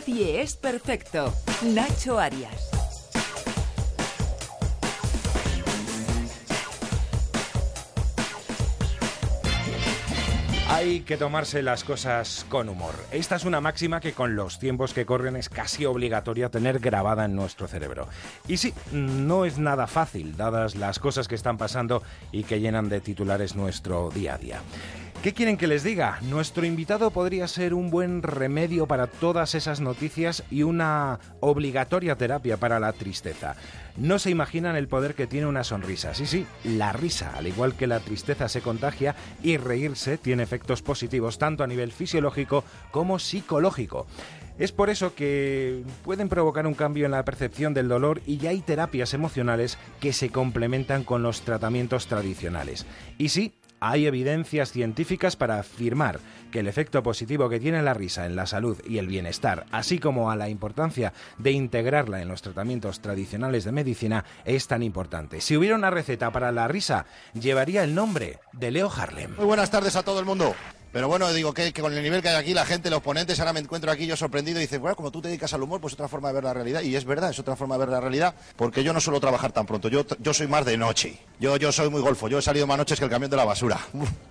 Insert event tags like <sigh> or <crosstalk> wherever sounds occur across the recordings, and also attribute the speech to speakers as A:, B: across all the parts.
A: Nadie es perfecto. Nacho Arias.
B: Hay que tomarse las cosas con humor. Esta es una máxima que con los tiempos que corren es casi obligatoria tener grabada en nuestro cerebro. Y sí, no es nada fácil, dadas las cosas que están pasando y que llenan de titulares nuestro día a día. ¿Qué quieren que les diga? Nuestro invitado podría ser un buen remedio para todas esas noticias y una obligatoria terapia para la tristeza. No se imaginan el poder que tiene una sonrisa. Sí, sí, la risa, al igual que la tristeza se contagia y reírse tiene efectos positivos tanto a nivel fisiológico como psicológico. Es por eso que pueden provocar un cambio en la percepción del dolor y ya hay terapias emocionales que se complementan con los tratamientos tradicionales. Y sí, hay evidencias científicas para afirmar que el efecto positivo que tiene la risa en la salud y el bienestar, así como a la importancia de integrarla en los tratamientos tradicionales de medicina, es tan importante. Si hubiera una receta para la risa, llevaría el nombre de Leo Harlem.
C: Muy buenas tardes a todo el mundo. Pero bueno, digo que, con el nivel que hay aquí, la gente, los ponentes, ahora me encuentro aquí yo sorprendido y dice, bueno, como tú te dedicas al humor, pues otra forma de ver la realidad. Y es verdad, es otra forma de ver la realidad, porque yo no suelo trabajar tan pronto, yo, yo soy más de noche. Yo, yo soy muy golfo, yo he salido más noches que el camión de la basura.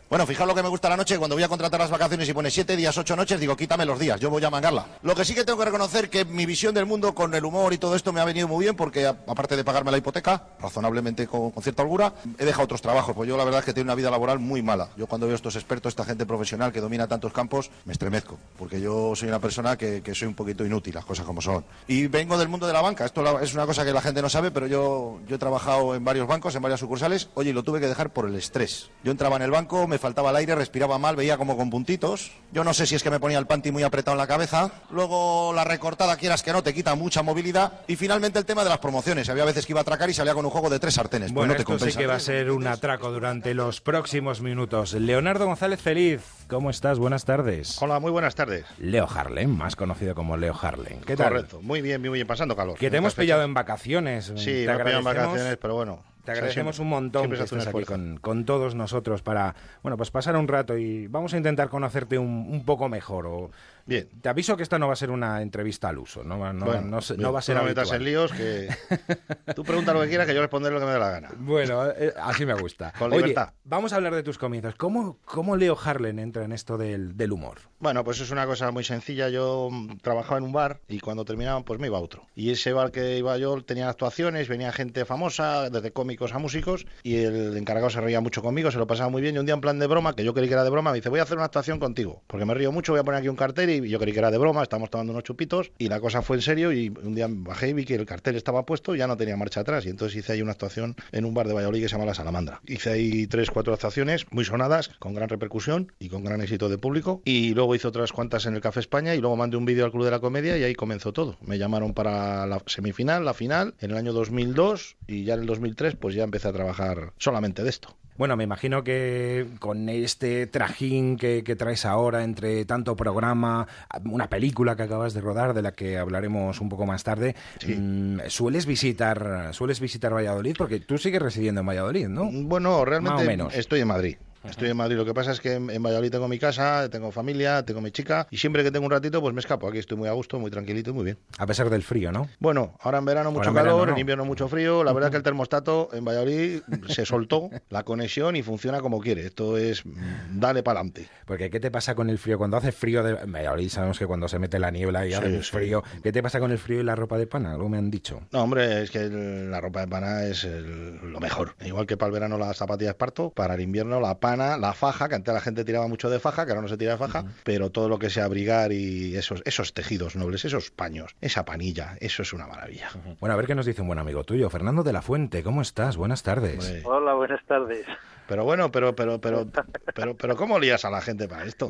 C: Bueno, fijaos lo que me gusta la noche, cuando voy a contratar las vacaciones y pone siete días, ocho noches, digo, quítame los días, yo voy a mangarla. Lo que sí que tengo que reconocer que mi visión del mundo con el humor y todo esto me ha venido muy bien, porque aparte de pagarme la hipoteca, razonablemente con, cierta holgura, he dejado otros trabajos, pues yo la verdad es que tengo una vida laboral muy mala. Yo cuando veo estos expertos, esta gente profesional que domina tantos campos, me estremezco, porque yo soy una persona que, soy un poquito inútil, las cosas como son. Y vengo del mundo de la banca, esto es una cosa que la gente no sabe, pero yo, yo he trabajado en varios bancos, en varias sucursales, oye, y lo tuve que dejar por el estrés. Yo entraba en el banco, me faltaba el aire, respiraba mal, veía como con puntitos. Yo no sé si es que me ponía el panty muy apretado en la cabeza. Luego la recortada, quieras que no, te quita mucha movilidad. Y finalmente el tema de las promociones. Había veces que iba a atracar y salía con un juego de tres sartenes.
B: Pues bueno,
C: no te
B: esto sí que va a ser un atraco durante los próximos minutos. Leonardo González Feliz, ¿cómo estás? Buenas tardes.
D: Hola, muy buenas tardes.
B: Leo Harlem, más conocido como Leo Harlem. ¿Qué tal?
D: Correcto, muy bien, muy bien, pasando calor.
B: Que te hemos pillado en vacaciones.
D: Sí, te me en vacaciones, pero bueno,
B: te agradecemos un montón que estés aquí con, todos nosotros para, bueno, pues pasar un rato y vamos a intentar conocerte un, un poco mejor. O,
D: Bien.
B: Te aviso que esta no va a ser una entrevista al uso, no, no, no, va a ser
D: no metas en líos que <laughs> tú pregunta lo que quieras que yo responderé lo que me dé la gana.
B: Bueno, eh, así me gusta. <laughs>
D: Con libertad.
B: vamos a hablar de tus comienzos. ¿Cómo, cómo Leo Harlen entra en esto del, del, humor?
D: Bueno, pues es una cosa muy sencilla. Yo trabajaba en un bar y cuando terminaba pues me iba a otro. Y ese bar que iba yo tenía actuaciones, venía gente famosa, desde cómicos a músicos y el encargado se reía mucho conmigo, se lo pasaba muy bien y un día en plan de broma, que yo creí que era de broma, me dice, voy a hacer una actuación contigo, porque me río mucho, voy a poner aquí un cartel y yo creí que era de broma, estábamos tomando unos chupitos y la cosa fue en serio y un día bajé y vi que el cartel estaba puesto ya no tenía marcha atrás y entonces hice ahí una actuación en un bar de Valladolid que se llama La Salamandra. Hice ahí tres, cuatro actuaciones muy sonadas, con gran repercusión y con gran éxito de público y luego hice otras cuantas en el Café España y luego mandé un vídeo al Club de la Comedia y ahí comenzó todo. Me llamaron para la semifinal, la final, en el año 2002 y ya en el 2003 pues ya empecé a trabajar solamente de esto.
B: Bueno, me imagino que con este trajín que, traes ahora entre tanto programa, una película que acabas de rodar, de la que hablaremos un poco más tarde, mm, sueles visitar, sueles visitar Valladolid porque tú sigues residiendo en Valladolid, ¿no?
D: Bueno, realmente estoy en Madrid. Estoy en Madrid. Lo que pasa es que en, Valladolid tengo mi casa, tengo familia, tengo mi chica y siempre que tengo un ratito pues me escapo. Aquí estoy muy a gusto, muy tranquilito y muy bien.
B: A pesar del frío, ¿no?
D: Bueno, ahora en verano mucho calor, en, invierno mucho frío. La verdad es que el termostato en Valladolid se soltó <laughs> la conexión y funciona como quiere. Esto es mm, dale para adelante.
B: Porque ¿qué te pasa con el frío? Cuando hace frío de... en Valladolid sabemos que cuando se mete la niebla y hace frío. ¿Qué te pasa con el frío y la ropa de pana? Algo me han dicho.
D: No, hombre, es que la ropa de pana es lo mejor. Igual que para el verano las zapatillas parto, para el invierno la pana, la faja que antes la gente tiraba mucho de faja, que ahora no se tira de faja, pero todo lo que sea abrigar y esos, esos tejidos nobles, esos paños, esa panilla, eso es una maravilla.
B: Bueno, a ver qué nos dice un buen amigo tuyo, Fernando de la Fuente, ¿cómo estás? Buenas tardes.
E: Hola, buenas tardes.
D: Pero bueno, pero, pero, pero, pero, pero, ¿cómo lías a la gente para esto?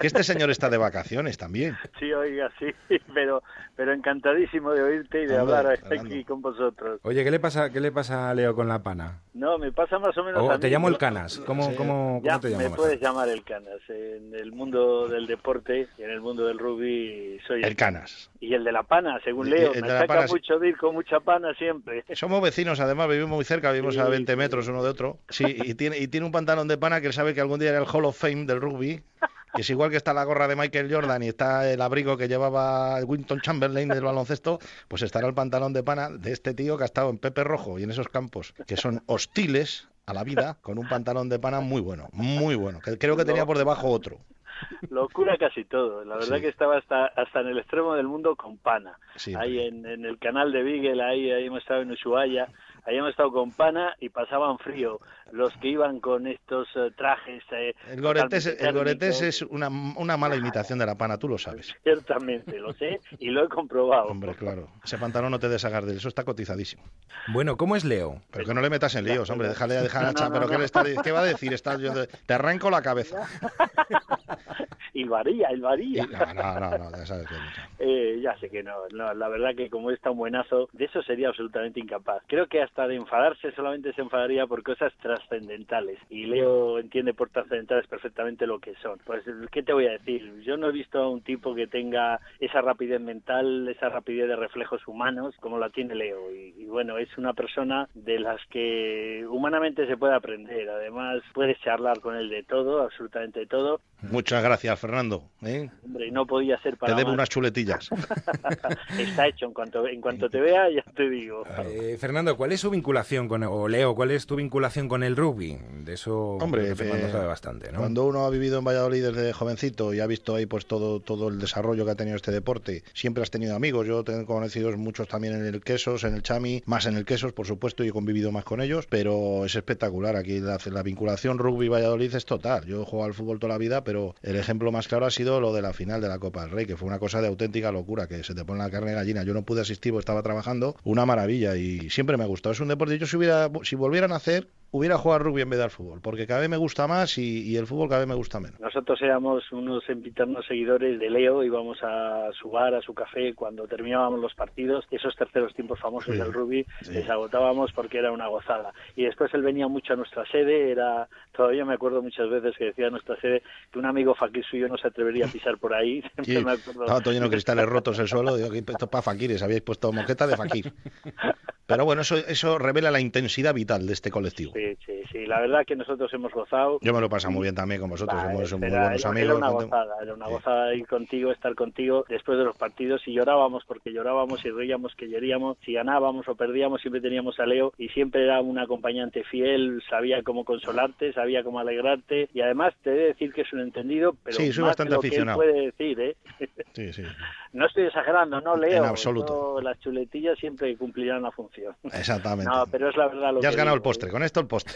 D: Que este señor está de vacaciones también.
E: Sí, oiga, sí, <laughs> pero, pero encantadísimo de oírte y de hablar aquí con vosotros.
B: Oye, ¿qué le pasa, qué le pasa a Leo con la pana?
E: No, me pasa más o menos.
B: O te llamo el Canas. ¿Cómo, cómo,
E: ya,
B: te llamas?
E: Me puedes llamar el Canas. En el mundo del deporte y en el mundo del rugby soy
D: el, Canas.
E: Y el de la pana, según Leo. me saca mucho de ir con mucha pana siempre.
D: Somos vecinos, además, vivimos muy cerca, vivimos a 20 metros uno de otro. Sí, y tiene, y tiene un pantalón de pana que él sabe que algún día era el Hall of Fame del rugby. que es igual que está la gorra de Michael Jordan y está el abrigo que llevaba Winton Chamberlain del baloncesto, pues estará el pantalón de pana de este tío que ha estado en Pepe Rojo y en esos campos que son hostiles a la vida con un pantalón de pana muy bueno, muy bueno, que creo que tenía por debajo otro.
E: Locura casi todo. La verdad que estaba hasta hasta en el extremo del mundo con pana. ahí en, en, el canal de Beagle, ahí, ahí hemos estado en Ushuaia habíamos estado con pana y pasaban frío. Los que iban con estos eh, trajes. Eh,
D: el goretés, el es una, una mala imitación de la pana, tú lo sabes.
E: Ciertamente, lo sé y lo he comprobado.
D: Hombre, claro. Ese pantalón no te deshagas de él, eso está cotizadísimo.
B: Bueno, ¿cómo es Leo?
D: Pero que no le metas en líos, hombre, déjale dejar a pero ¿qué, le está, ¿qué va a decir? Está, yo te arranco la cabeza. <laughs>
E: y varía, el varía.
D: No, no, no, ya sabes que
E: eh, Ya sé que no, no, la verdad que como es tan buenazo, de eso sería absolutamente incapaz. Creo que hasta de enfadarse solamente se enfadaría por cosas trascendentales. Y Leo entiende por trascendentales perfectamente lo que son. Pues, ¿qué te voy a decir? Yo no he visto a un tipo que tenga esa rapidez mental, esa rapidez de reflejos humanos como la tiene Leo. Y, y bueno, es una persona de las que humanamente se puede aprender. Además, puedes charlar con él de todo, absolutamente de todo.
D: Muchas gracias, Fernando.
E: ¿eh? Hombre, no podía ser para
D: Te debo unas chuletillas. <laughs>
E: Está hecho. En cuanto, en cuanto te vea, ya te digo.
B: Eh, Fernando, ¿cuál es su vinculación con, o Leo, cuál es tu vinculación con el rugby? De eso
D: Hombre,
B: Fernando sabe bastante, ¿no?
D: Cuando uno ha vivido en Valladolid desde jovencito y ha visto ahí pues todo, todo el desarrollo que ha tenido este deporte, siempre has tenido amigos. Yo tengo conocidos muchos también en el Quesos, en el Chami, más en el Quesos, por supuesto, y he convivido más con ellos, pero es espectacular. Aquí la, la vinculación rugby-Valladolid es total. Yo he jugado al fútbol toda la vida, pero el ejemplo más claro ha sido lo de la final de la Copa del Rey, que fue una cosa de auténtica locura, que se te pone la carne gallina. Yo no pude asistir porque estaba trabajando, una maravilla y siempre me ha gustado. Es un deporte, yo si, hubiera, si volvieran a hacer, hubiera jugado rugby en vez del fútbol, porque cada vez me gusta más y, el fútbol cada vez me gusta menos.
E: Nosotros éramos unos empiternos seguidores de Leo, íbamos a su bar, a su café, cuando terminábamos los partidos, esos terceros tiempos famosos del rugby, les agotábamos porque era una gozada. Y después él venía mucho a nuestra sede, era todavía me acuerdo muchas veces que decía a nuestra sede que un amigo fakir suyo no se atrevería a pisar por ahí. <laughs>
D: Estaba todo lleno de cristales rotos el suelo, digo, esto es para fakires, habíais puesto moqueta de fakir. <laughs> Pero bueno, eso, eso revela la intensidad vital de este colectivo.
E: Sí, sí, sí. La verdad que nosotros hemos gozado.
D: Yo me lo paso muy bien también con vosotros. somos muy buenos amigos.
E: Era una gozada, era una gozada ir contigo, estar contigo después de los partidos y llorábamos porque llorábamos y reíamos que lloríamos. Si ganábamos o perdíamos, siempre teníamos a Leo y siempre era un acompañante fiel, sabía cómo consolarte, sabía cómo alegrarte y además te he de decir que es un entendido, pero
D: sí, soy bastante aficionado.
E: puede decir, ¿eh?
D: Sí, sí. <laughs>
E: No estoy exagerando, no leo.
D: En absoluto.
E: las chuletillas siempre cumplirán la función.
D: Exactamente.
E: No, pero es la verdad lo
D: Ya has ganado el postre, con esto el postre.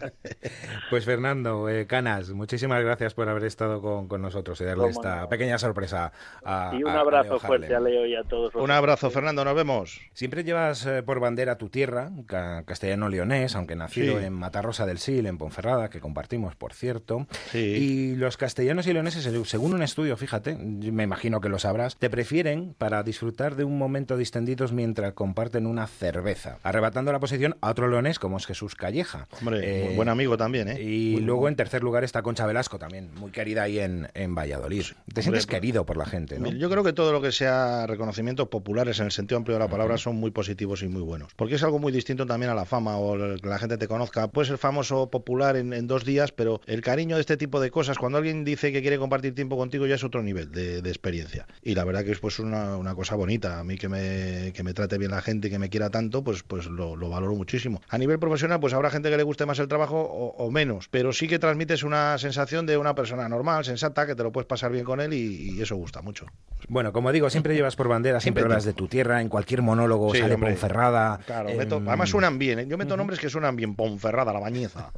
D: <laughs>
B: pues Fernando, eh, Canas, muchísimas gracias por haber estado con, con nosotros y darle esta pequeña sorpresa a
E: Y un abrazo fuerte a Leo y a todos.
D: Un abrazo, Fernando, nos vemos.
B: Siempre llevas eh, por bandera tu tierra, castellano-leonés, aunque nacido en Matarrosa del Sil, en Ponferrada, que compartimos, por cierto.
D: Sí.
B: Y los castellanos y leoneses, según un estudio, fíjate, me imagino que lo sabrás, te prefieren para disfrutar de un momento distendidos mientras comparten una cerveza, arrebatando la posición a otro leonés como es Jesús Calleja.
D: Hombre, eh, buen amigo también, ¿eh?
B: Y luego en tercer lugar está Concha Velasco también, muy querida ahí en, en Valladolid. Te sientes querido por la gente, ¿no?
D: Yo creo que todo lo que sea reconocimientos populares en el sentido amplio de la palabra son muy positivos y muy buenos. Porque es algo muy distinto también a la fama o que la gente te conozca. Puede ser famoso, popular en, dos días, pero el cariño de este tipo de cosas, cuando alguien dice que quiere compartir tiempo contigo, ya es otro nivel de, de experiencia. Y la verdad que es pues una, una, cosa bonita. A mí que me, que me trate bien la gente y que me quiera tanto, pues, pues lo, lo, valoro muchísimo. A nivel profesional, pues habrá gente que le guste más el trabajo o, menos, pero sí que transmites una sensación de una persona normal, sensata, que te lo puedes pasar bien con él y, eso gusta mucho.
B: Bueno, como digo, siempre llevas por bandera, siempre hablas de tu tierra, en cualquier monólogo sale Ponferrada.
D: Claro, además suenan bien, ¿eh? yo meto nombres que suenan bien, Ponferrada, La Bañeza,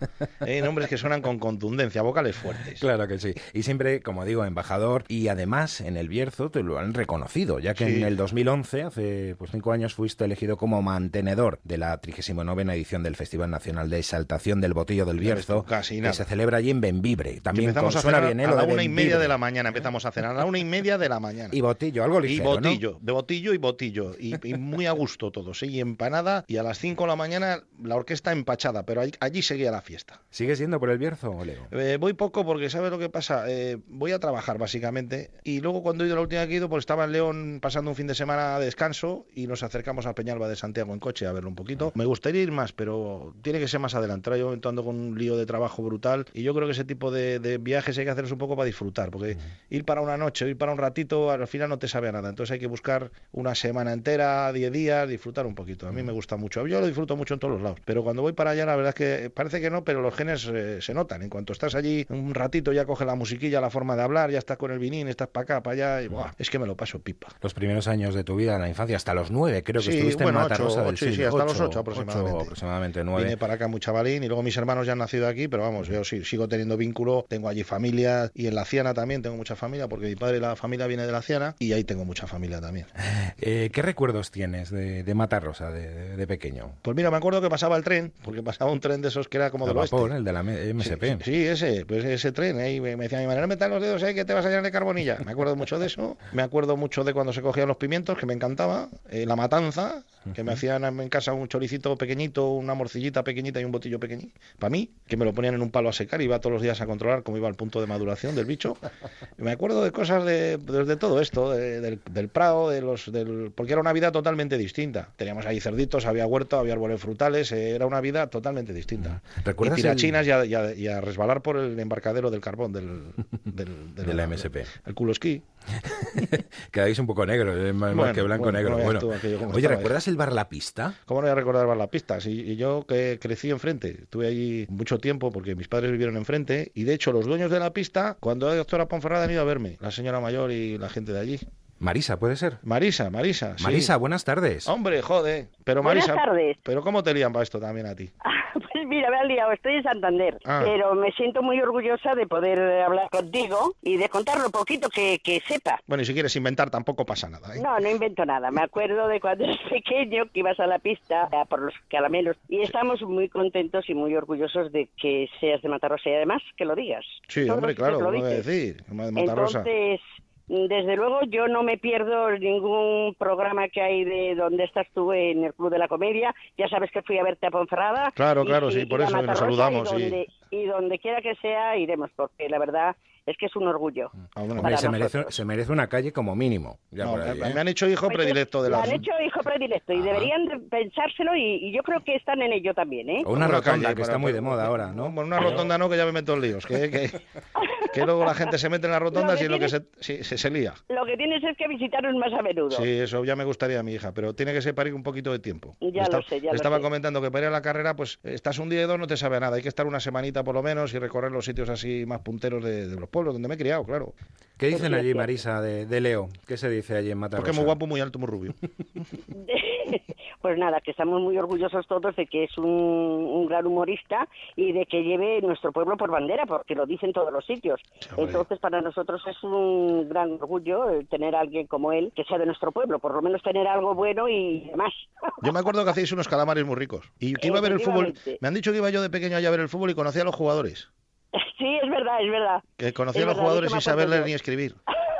D: ¿eh? nombres que suenan con contundencia, vocales fuertes.
B: Claro que sí. Y siempre, como digo, embajador y además en el Bierzo te lo han reconocido, ya que en el 2011, hace pues cinco años, fuiste elegido como mantenedor de la 39 edición del Festival Nacional de Exaltación del Botillo del Bierzo, que se celebra allí en Benvibre. También
D: empezamos a cenar bien, ¿eh? a la una y media de la mañana empezamos a cenar, a la una y media de la mañana.
B: Y botillo, algo ligero,
D: Y botillo, de botillo y botillo, y, muy a gusto todos, ¿eh? y empanada, y a las 5 de la mañana la orquesta empachada, pero allí, seguía la fiesta.
B: ¿Sigues yendo por el Bierzo, Leo?
D: Eh, voy poco porque, ¿sabes lo que pasa? Eh, voy a trabajar, básicamente, y luego cuando he ido la última vez pues estaba en León pasando un fin de semana de descanso y nos acercamos a Peñalba de Santiago en coche a verlo un poquito. Me gustaría ir más, pero tiene que ser más adelante. Yo ando con un lío de trabajo brutal y yo creo que ese tipo de, de viajes hay que hacerlos un poco para disfrutar, porque ir para una noche, ir para un ratito, al final no te sabe a nada. Entonces hay que buscar una semana entera, 10 días, disfrutar un poquito. A mí me gusta mucho. Yo lo disfruto mucho en todos los lados. Pero cuando voy para allá, la verdad es que parece que no, pero los genes eh, se notan. En cuanto estás allí un ratito, ya coge la musiquilla, la forma de hablar, ya estás con el vinín, estás para acá, para allá, y buah, es que me lo paso pipa.
B: Los primeros años de tu vida, en la infancia, hasta los nueve, creo que
D: Sí,
B: estuviste
D: bueno,
B: en Matarrosa
D: ocho,
B: del
D: ocho,
B: Sil.
D: sí, hasta los
B: Ocho,
D: ocho aproximadamente.
B: ocho, aproximadamente nueve.
D: Vine para acá muy chavalín y luego mis hermanos ya han nacido aquí, pero vamos, yo sí, sigo teniendo vínculo, tengo allí familia y en la Ciana también tengo mucha familia porque mi padre y la familia viene de la Ciana y ahí tengo mucha familia también. <laughs>
B: Eh, ¿Qué recuerdos tienes de, de Matarrosa de, de- de pequeño?
D: Pues mira, me acuerdo que pasaba el tren, porque pasaba un tren de esos que era como
B: El
D: del oeste.
B: el de la MSP.
D: Sí, sí, ese, pues ese tren, ahí me me decía mi madre, no metas los dedos ahí que te vas a llenar de carbonilla. Me acuerdo mucho de eso, me acuerdo mucho de cuando se cogían los pimientos, que me encantaba, eh, la matanza, que me hacían en casa un choricito pequeñito, una morcillita pequeñita y un botillo pequeñito, para mí, que me lo ponían en un palo a secar y iba todos los días a controlar cómo iba el punto de maduración del bicho. Y me acuerdo de cosas de, de, de todo esto, de- del, del prado, de los, del, porque era una vida totalmente distinta. Teníamos ahí cerditos, había huerto, había árboles frutales, eh, era una vida totalmente distinta.
B: ¿Recuerdas
D: y
B: el-
D: tirachinas y, a, y a- y a resbalar por el embarcadero del carbón del, del, <laughs>
B: De la MSP.
D: El culo esquí. <laughs>
B: Quedáis un poco negros, eh, más,
D: Bueno,
B: que blanco
D: bueno,
B: negro.
D: no
B: Bueno.
D: tú
B: Oye, ¿recuerdas el bar La Pista?
D: ¿Cómo no voy a recordar las pistas? Y, y yo que crecí enfrente, estuve allí mucho tiempo porque mis padres vivieron enfrente y de hecho los dueños de la pista, cuando era doctora Ponferrada han ido a verme, la señora mayor y la gente de allí.
B: Marisa, ¿puede ser?
D: Marisa, Marisa. sí.
B: Marisa, buenas tardes.
D: Hombre, joder. Pero
F: Buenas
D: Marisa.
F: tardes.
D: Pero ¿cómo te lían para esto también a ti? <laughs>
F: Mira, me han liado, estoy en Santander,
D: Ah.
F: pero me siento muy orgullosa de poder hablar contigo y de contar lo poquito que, que sepa.
D: Bueno, y si quieres inventar tampoco pasa nada, ¿eh?
F: No, no invento nada. Me acuerdo de cuando eras <laughs> pequeño que ibas a la pista a por los caramelos y estamos muy contentos y muy orgullosos de que seas de Matarrosa y además que lo digas.
D: Sí,
F: Todos
D: hombre, claro, lo voy a decir. de.
F: Entonces, desde luego yo no me pierdo ningún programa que hay de donde estás tú en el Club de la Comedia. Ya sabes que fui a verte a Ponferrada.
D: Claro,
F: Y
D: claro, sí, por
F: y
D: eso, nos saludamos,
F: Y
D: sí.
F: donde, y donde quiera que sea, iremos, porque la verdad es que es un orgullo.
D: Ah, bueno,
B: Hombre, se, merece, se una calle como mínimo. Ya
D: no,
B: por ahí,
D: me,
B: ¿eh?
D: me han hecho hijo
F: Pues,
D: predilecto de
F: lo
D: la...
F: han hecho hijo predilecto y
B: Ajá.
F: deberían de pensárselo y, y yo creo que están en ello también, ¿eh?
B: O una
D: Una
B: rotonda,
D: calle,
B: que está muy de moda ahora, ¿no?
D: Bueno, una rotonda no, que ya me meto en líos. Que, que, <laughs> que luego la gente se mete en las rotondas
F: que
D: y lo que se,
F: tienes-
D: sí, se, se lía.
F: Lo que tienes es que visitaros más a menudo.
D: Sí, eso ya me gustaría a mi hija, pero tiene que ser para ir un poquito de tiempo.
F: Ya lo sé, ya lo
D: estaba
F: sé.
D: comentando que para ir a la carrera, pues estás un día y dos, no te sabe a nada. Hay que estar una semanita por lo menos y recorrer los sitios así más punteros de, de los pueblos donde me he criado, claro.
B: ¿Qué dicen allí,
F: cierto.
B: Marisa, de, de Leo? ¿Qué se dice allí en Matarrosa?
D: Porque es muy guapo, muy alto, muy rubio. <laughs>
F: Pues nada, que estamos muy orgullosos todos de que es un, un gran humorista y de que lleve nuestro pueblo por bandera, porque lo dicen todos los sitios. Entonces, para nosotros es un gran orgullo eh, tener a alguien como él que sea de nuestro pueblo, por lo menos tener algo bueno y demás. <laughs>
D: Yo me acuerdo que hacíais unos calamares muy ricos. Y que iba a ver el fútbol. Me han dicho que iba yo de pequeño allá a ver el fútbol y conocía a los jugadores.
F: Sí, es verdad, es verdad.
D: Que conocía a los
F: verdad,
D: jugadores sin saber ni escribir.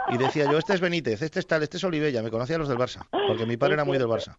D: Y decía yo, este es Benítez, este es tal, este es Olivella. Me conocía a los del Barça. Porque mi padre era muy del. Barça.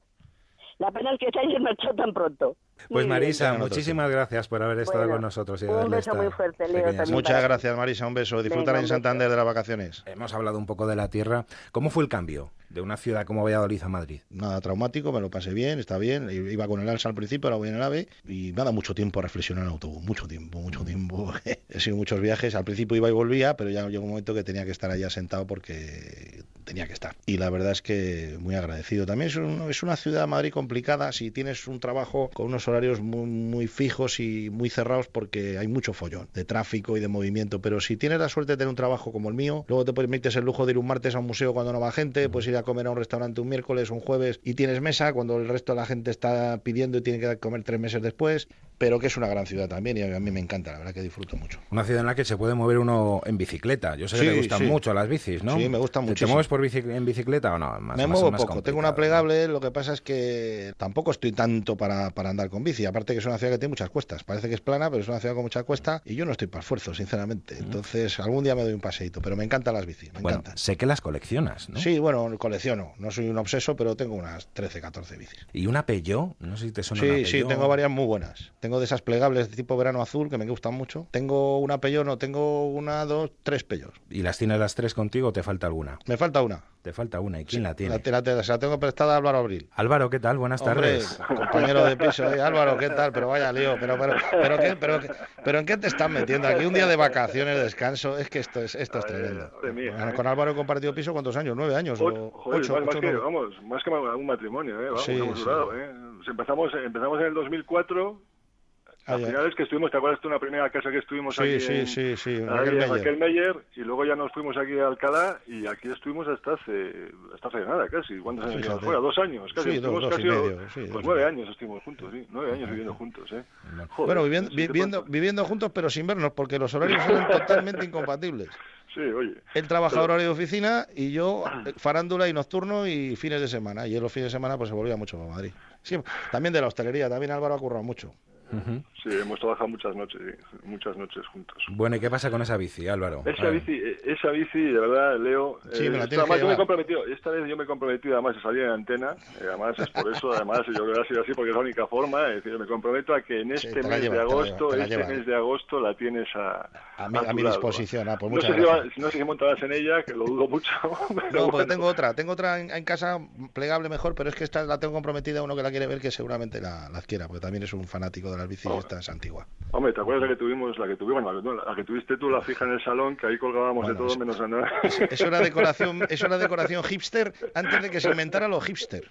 F: La pena es que se hayan marchado tan pronto.
B: Pues. Marisa, muchísimas gracias por haber estado
F: Bueno,
B: con nosotros. y
F: un
B: darle
F: beso
B: esta
F: muy fuerte, Leo, también.
D: Muchas gracias, Marisa. Un beso. Disfrutar
F: Venga,
D: en Santander de las vacaciones.
B: Hemos hablado un poco de la tierra. ¿Cómo fue el cambio de una ciudad como Valladolid a Madrid?
D: Nada traumático, me lo pasé bien, está bien. Iba con el alza al principio, ahora voy en el AVE. Y nada, mucho tiempo a reflexionar en autobús. Mucho tiempo, mucho tiempo. <laughs> He sido muchos viajes. Al principio iba y volvía, pero ya llegó un momento que tenía que estar allá sentado porque tenía que estar. Y la verdad es que muy agradecido. También es, un- es una ciudad, Madrid, complicada si tienes un trabajo con unos horarios muy, muy fijos y muy cerrados porque hay mucho follón de tráfico y de movimiento. Pero si tienes la suerte de tener un trabajo como el mío, luego te permites el lujo de ir un martes a un museo cuando no va gente, puedes ir a comer a un restaurante un miércoles, un jueves y tienes mesa cuando el resto de la gente está pidiendo y tiene que comer tres meses después. Pero que es una gran ciudad también y a mí me encanta, la verdad que disfruto mucho.
B: Una ciudad en la que se puede mover uno en bicicleta. Yo sé que te gustan
D: sí.
B: mucho las bicis, ¿no?
D: Sí, me gustan
B: ¿Te- ¿Te mueves por bici- en bicicleta o no? Más-
D: me
B: más-
D: muevo
B: más
D: poco, tengo una plegable, lo que pasa es que tampoco estoy tanto para, para andar con bici, aparte que es una ciudad que tiene muchas cuestas, parece que es plana, pero es una ciudad con mucha cuesta y yo no estoy para esfuerzo, sinceramente. Entonces, algún día me doy un paseíto, pero me encantan las bicis, me
B: Bueno,
D: encantan.
B: sé que las coleccionas, ¿no?
D: Sí, bueno, colecciono, no soy un obseso, pero tengo unas 13, 14 bicis.
B: ¿Y una Peugeot? No sé si te suena
D: Sí,
B: una
D: sí, tengo varias muy buenas. Tengo Tengo de esas plegables de tipo verano azul que me gustan mucho. Tengo una Peugeot, no, tengo una, dos, tres Peugeot.
B: ¿Y las tienes las tres contigo o te falta alguna?
D: Me falta una.
B: Te falta una. ¿Y quién la tiene?
D: La, la- la- se la tengo prestada a Álvaro Abril.
B: Álvaro, ¿qué tal? Buenas
D: Hombre,
B: tardes.
D: compañero de piso, eh, Álvaro, ¿qué tal? Pero vaya lío, pero pero pero, ¿qué- pero, qué- pero ¿en qué te estás metiendo aquí? Un día de vacaciones, descanso, es que esto es esto es tremendo.
G: mía,
D: Bueno,
G: ¿eh?
D: con Álvaro he compartido piso cuántos años, nueve años o
G: Ocho, joder,
D: ocho,
G: más, más
D: ocho,
G: que,
D: nueve.
G: vamos, más que un matrimonio, ¿eh? Vamos,
D: Sí,
G: hemos
D: sí.
G: durado, ¿eh? Pues Empezamos, empezamos en el 2004,
D: Ah,
G: al
D: ya.
G: final es que estuvimos, ¿te acuerdas tú una primera casa que estuvimos
D: Sí,
G: aquí
D: sí,
G: en,
D: sí, sí, Raquel
G: en
D: Meyer.
G: Raquel Meyer, y luego ya nos fuimos aquí a Alcalá y aquí estuvimos hasta hace, hasta hace nada casi, ¿cuántos años
D: Fíjate.
G: fuera? Dos años, casi,
D: Sí, dos,
G: estuvimos
D: dos y
G: casi,
D: medio, sí,
G: pues
D: y
G: nueve años estuvimos juntos, sí, nueve años viviendo juntos, ¿eh? Joder,
D: Bueno, viviendo,
G: sí, ¿qué
D: viviendo, viviendo juntos pero sin vernos, porque los horarios eran totalmente incompatibles. <laughs>
G: Sí, oye.
D: Él trabaja
G: Pero-
D: horario de oficina y yo <clears throat> eh, farándula y nocturno y fines de semana. Y él los fines de semana pues se volvía mucho para Madrid. Sí, también de la hostelería, también Álvaro ha currado mucho.
B: Ujú.
G: Sí, hemos trabajado muchas noches, muchas noches juntos.
B: Bueno, ¿y qué pasa con esa bici, Álvaro?
G: Esa bici, eh, esa bici, de verdad, Leo.
D: Sí, me la
G: eh, además yo me he comprometido, esta vez yo me he comprometido además a salir en antena, eh, además es por eso, además yo creo que ha sido así porque es la única forma, es decir, me comprometo a que en este mes
D: lleva,
G: de
D: te la
G: agosto,
D: lleva, te la
G: este mes de agosto la tienes a,
D: A mi- a disposición, ah, pues
G: no, sé si va- no sé si montarás en ella, que lo dudo mucho. <laughs> pero
D: No, porque
G: bueno.
D: tengo otra, tengo otra en, en casa plegable mejor, pero es que esta la tengo comprometida a uno que la quiere ver que seguramente la, la adquiera, porque también es un fanático de las bicis esta es antigua.
G: Hombre, ¿te acuerdas la que tuvimos, la que tuvimos, bueno, la, la que tuviste tú, la fija en el salón, que ahí colgábamos
D: Bueno,
G: de todo
D: eso-
G: menos a <laughs>
D: Eso era decoración, eso era decoración hipster antes de que se inventara lo hipster.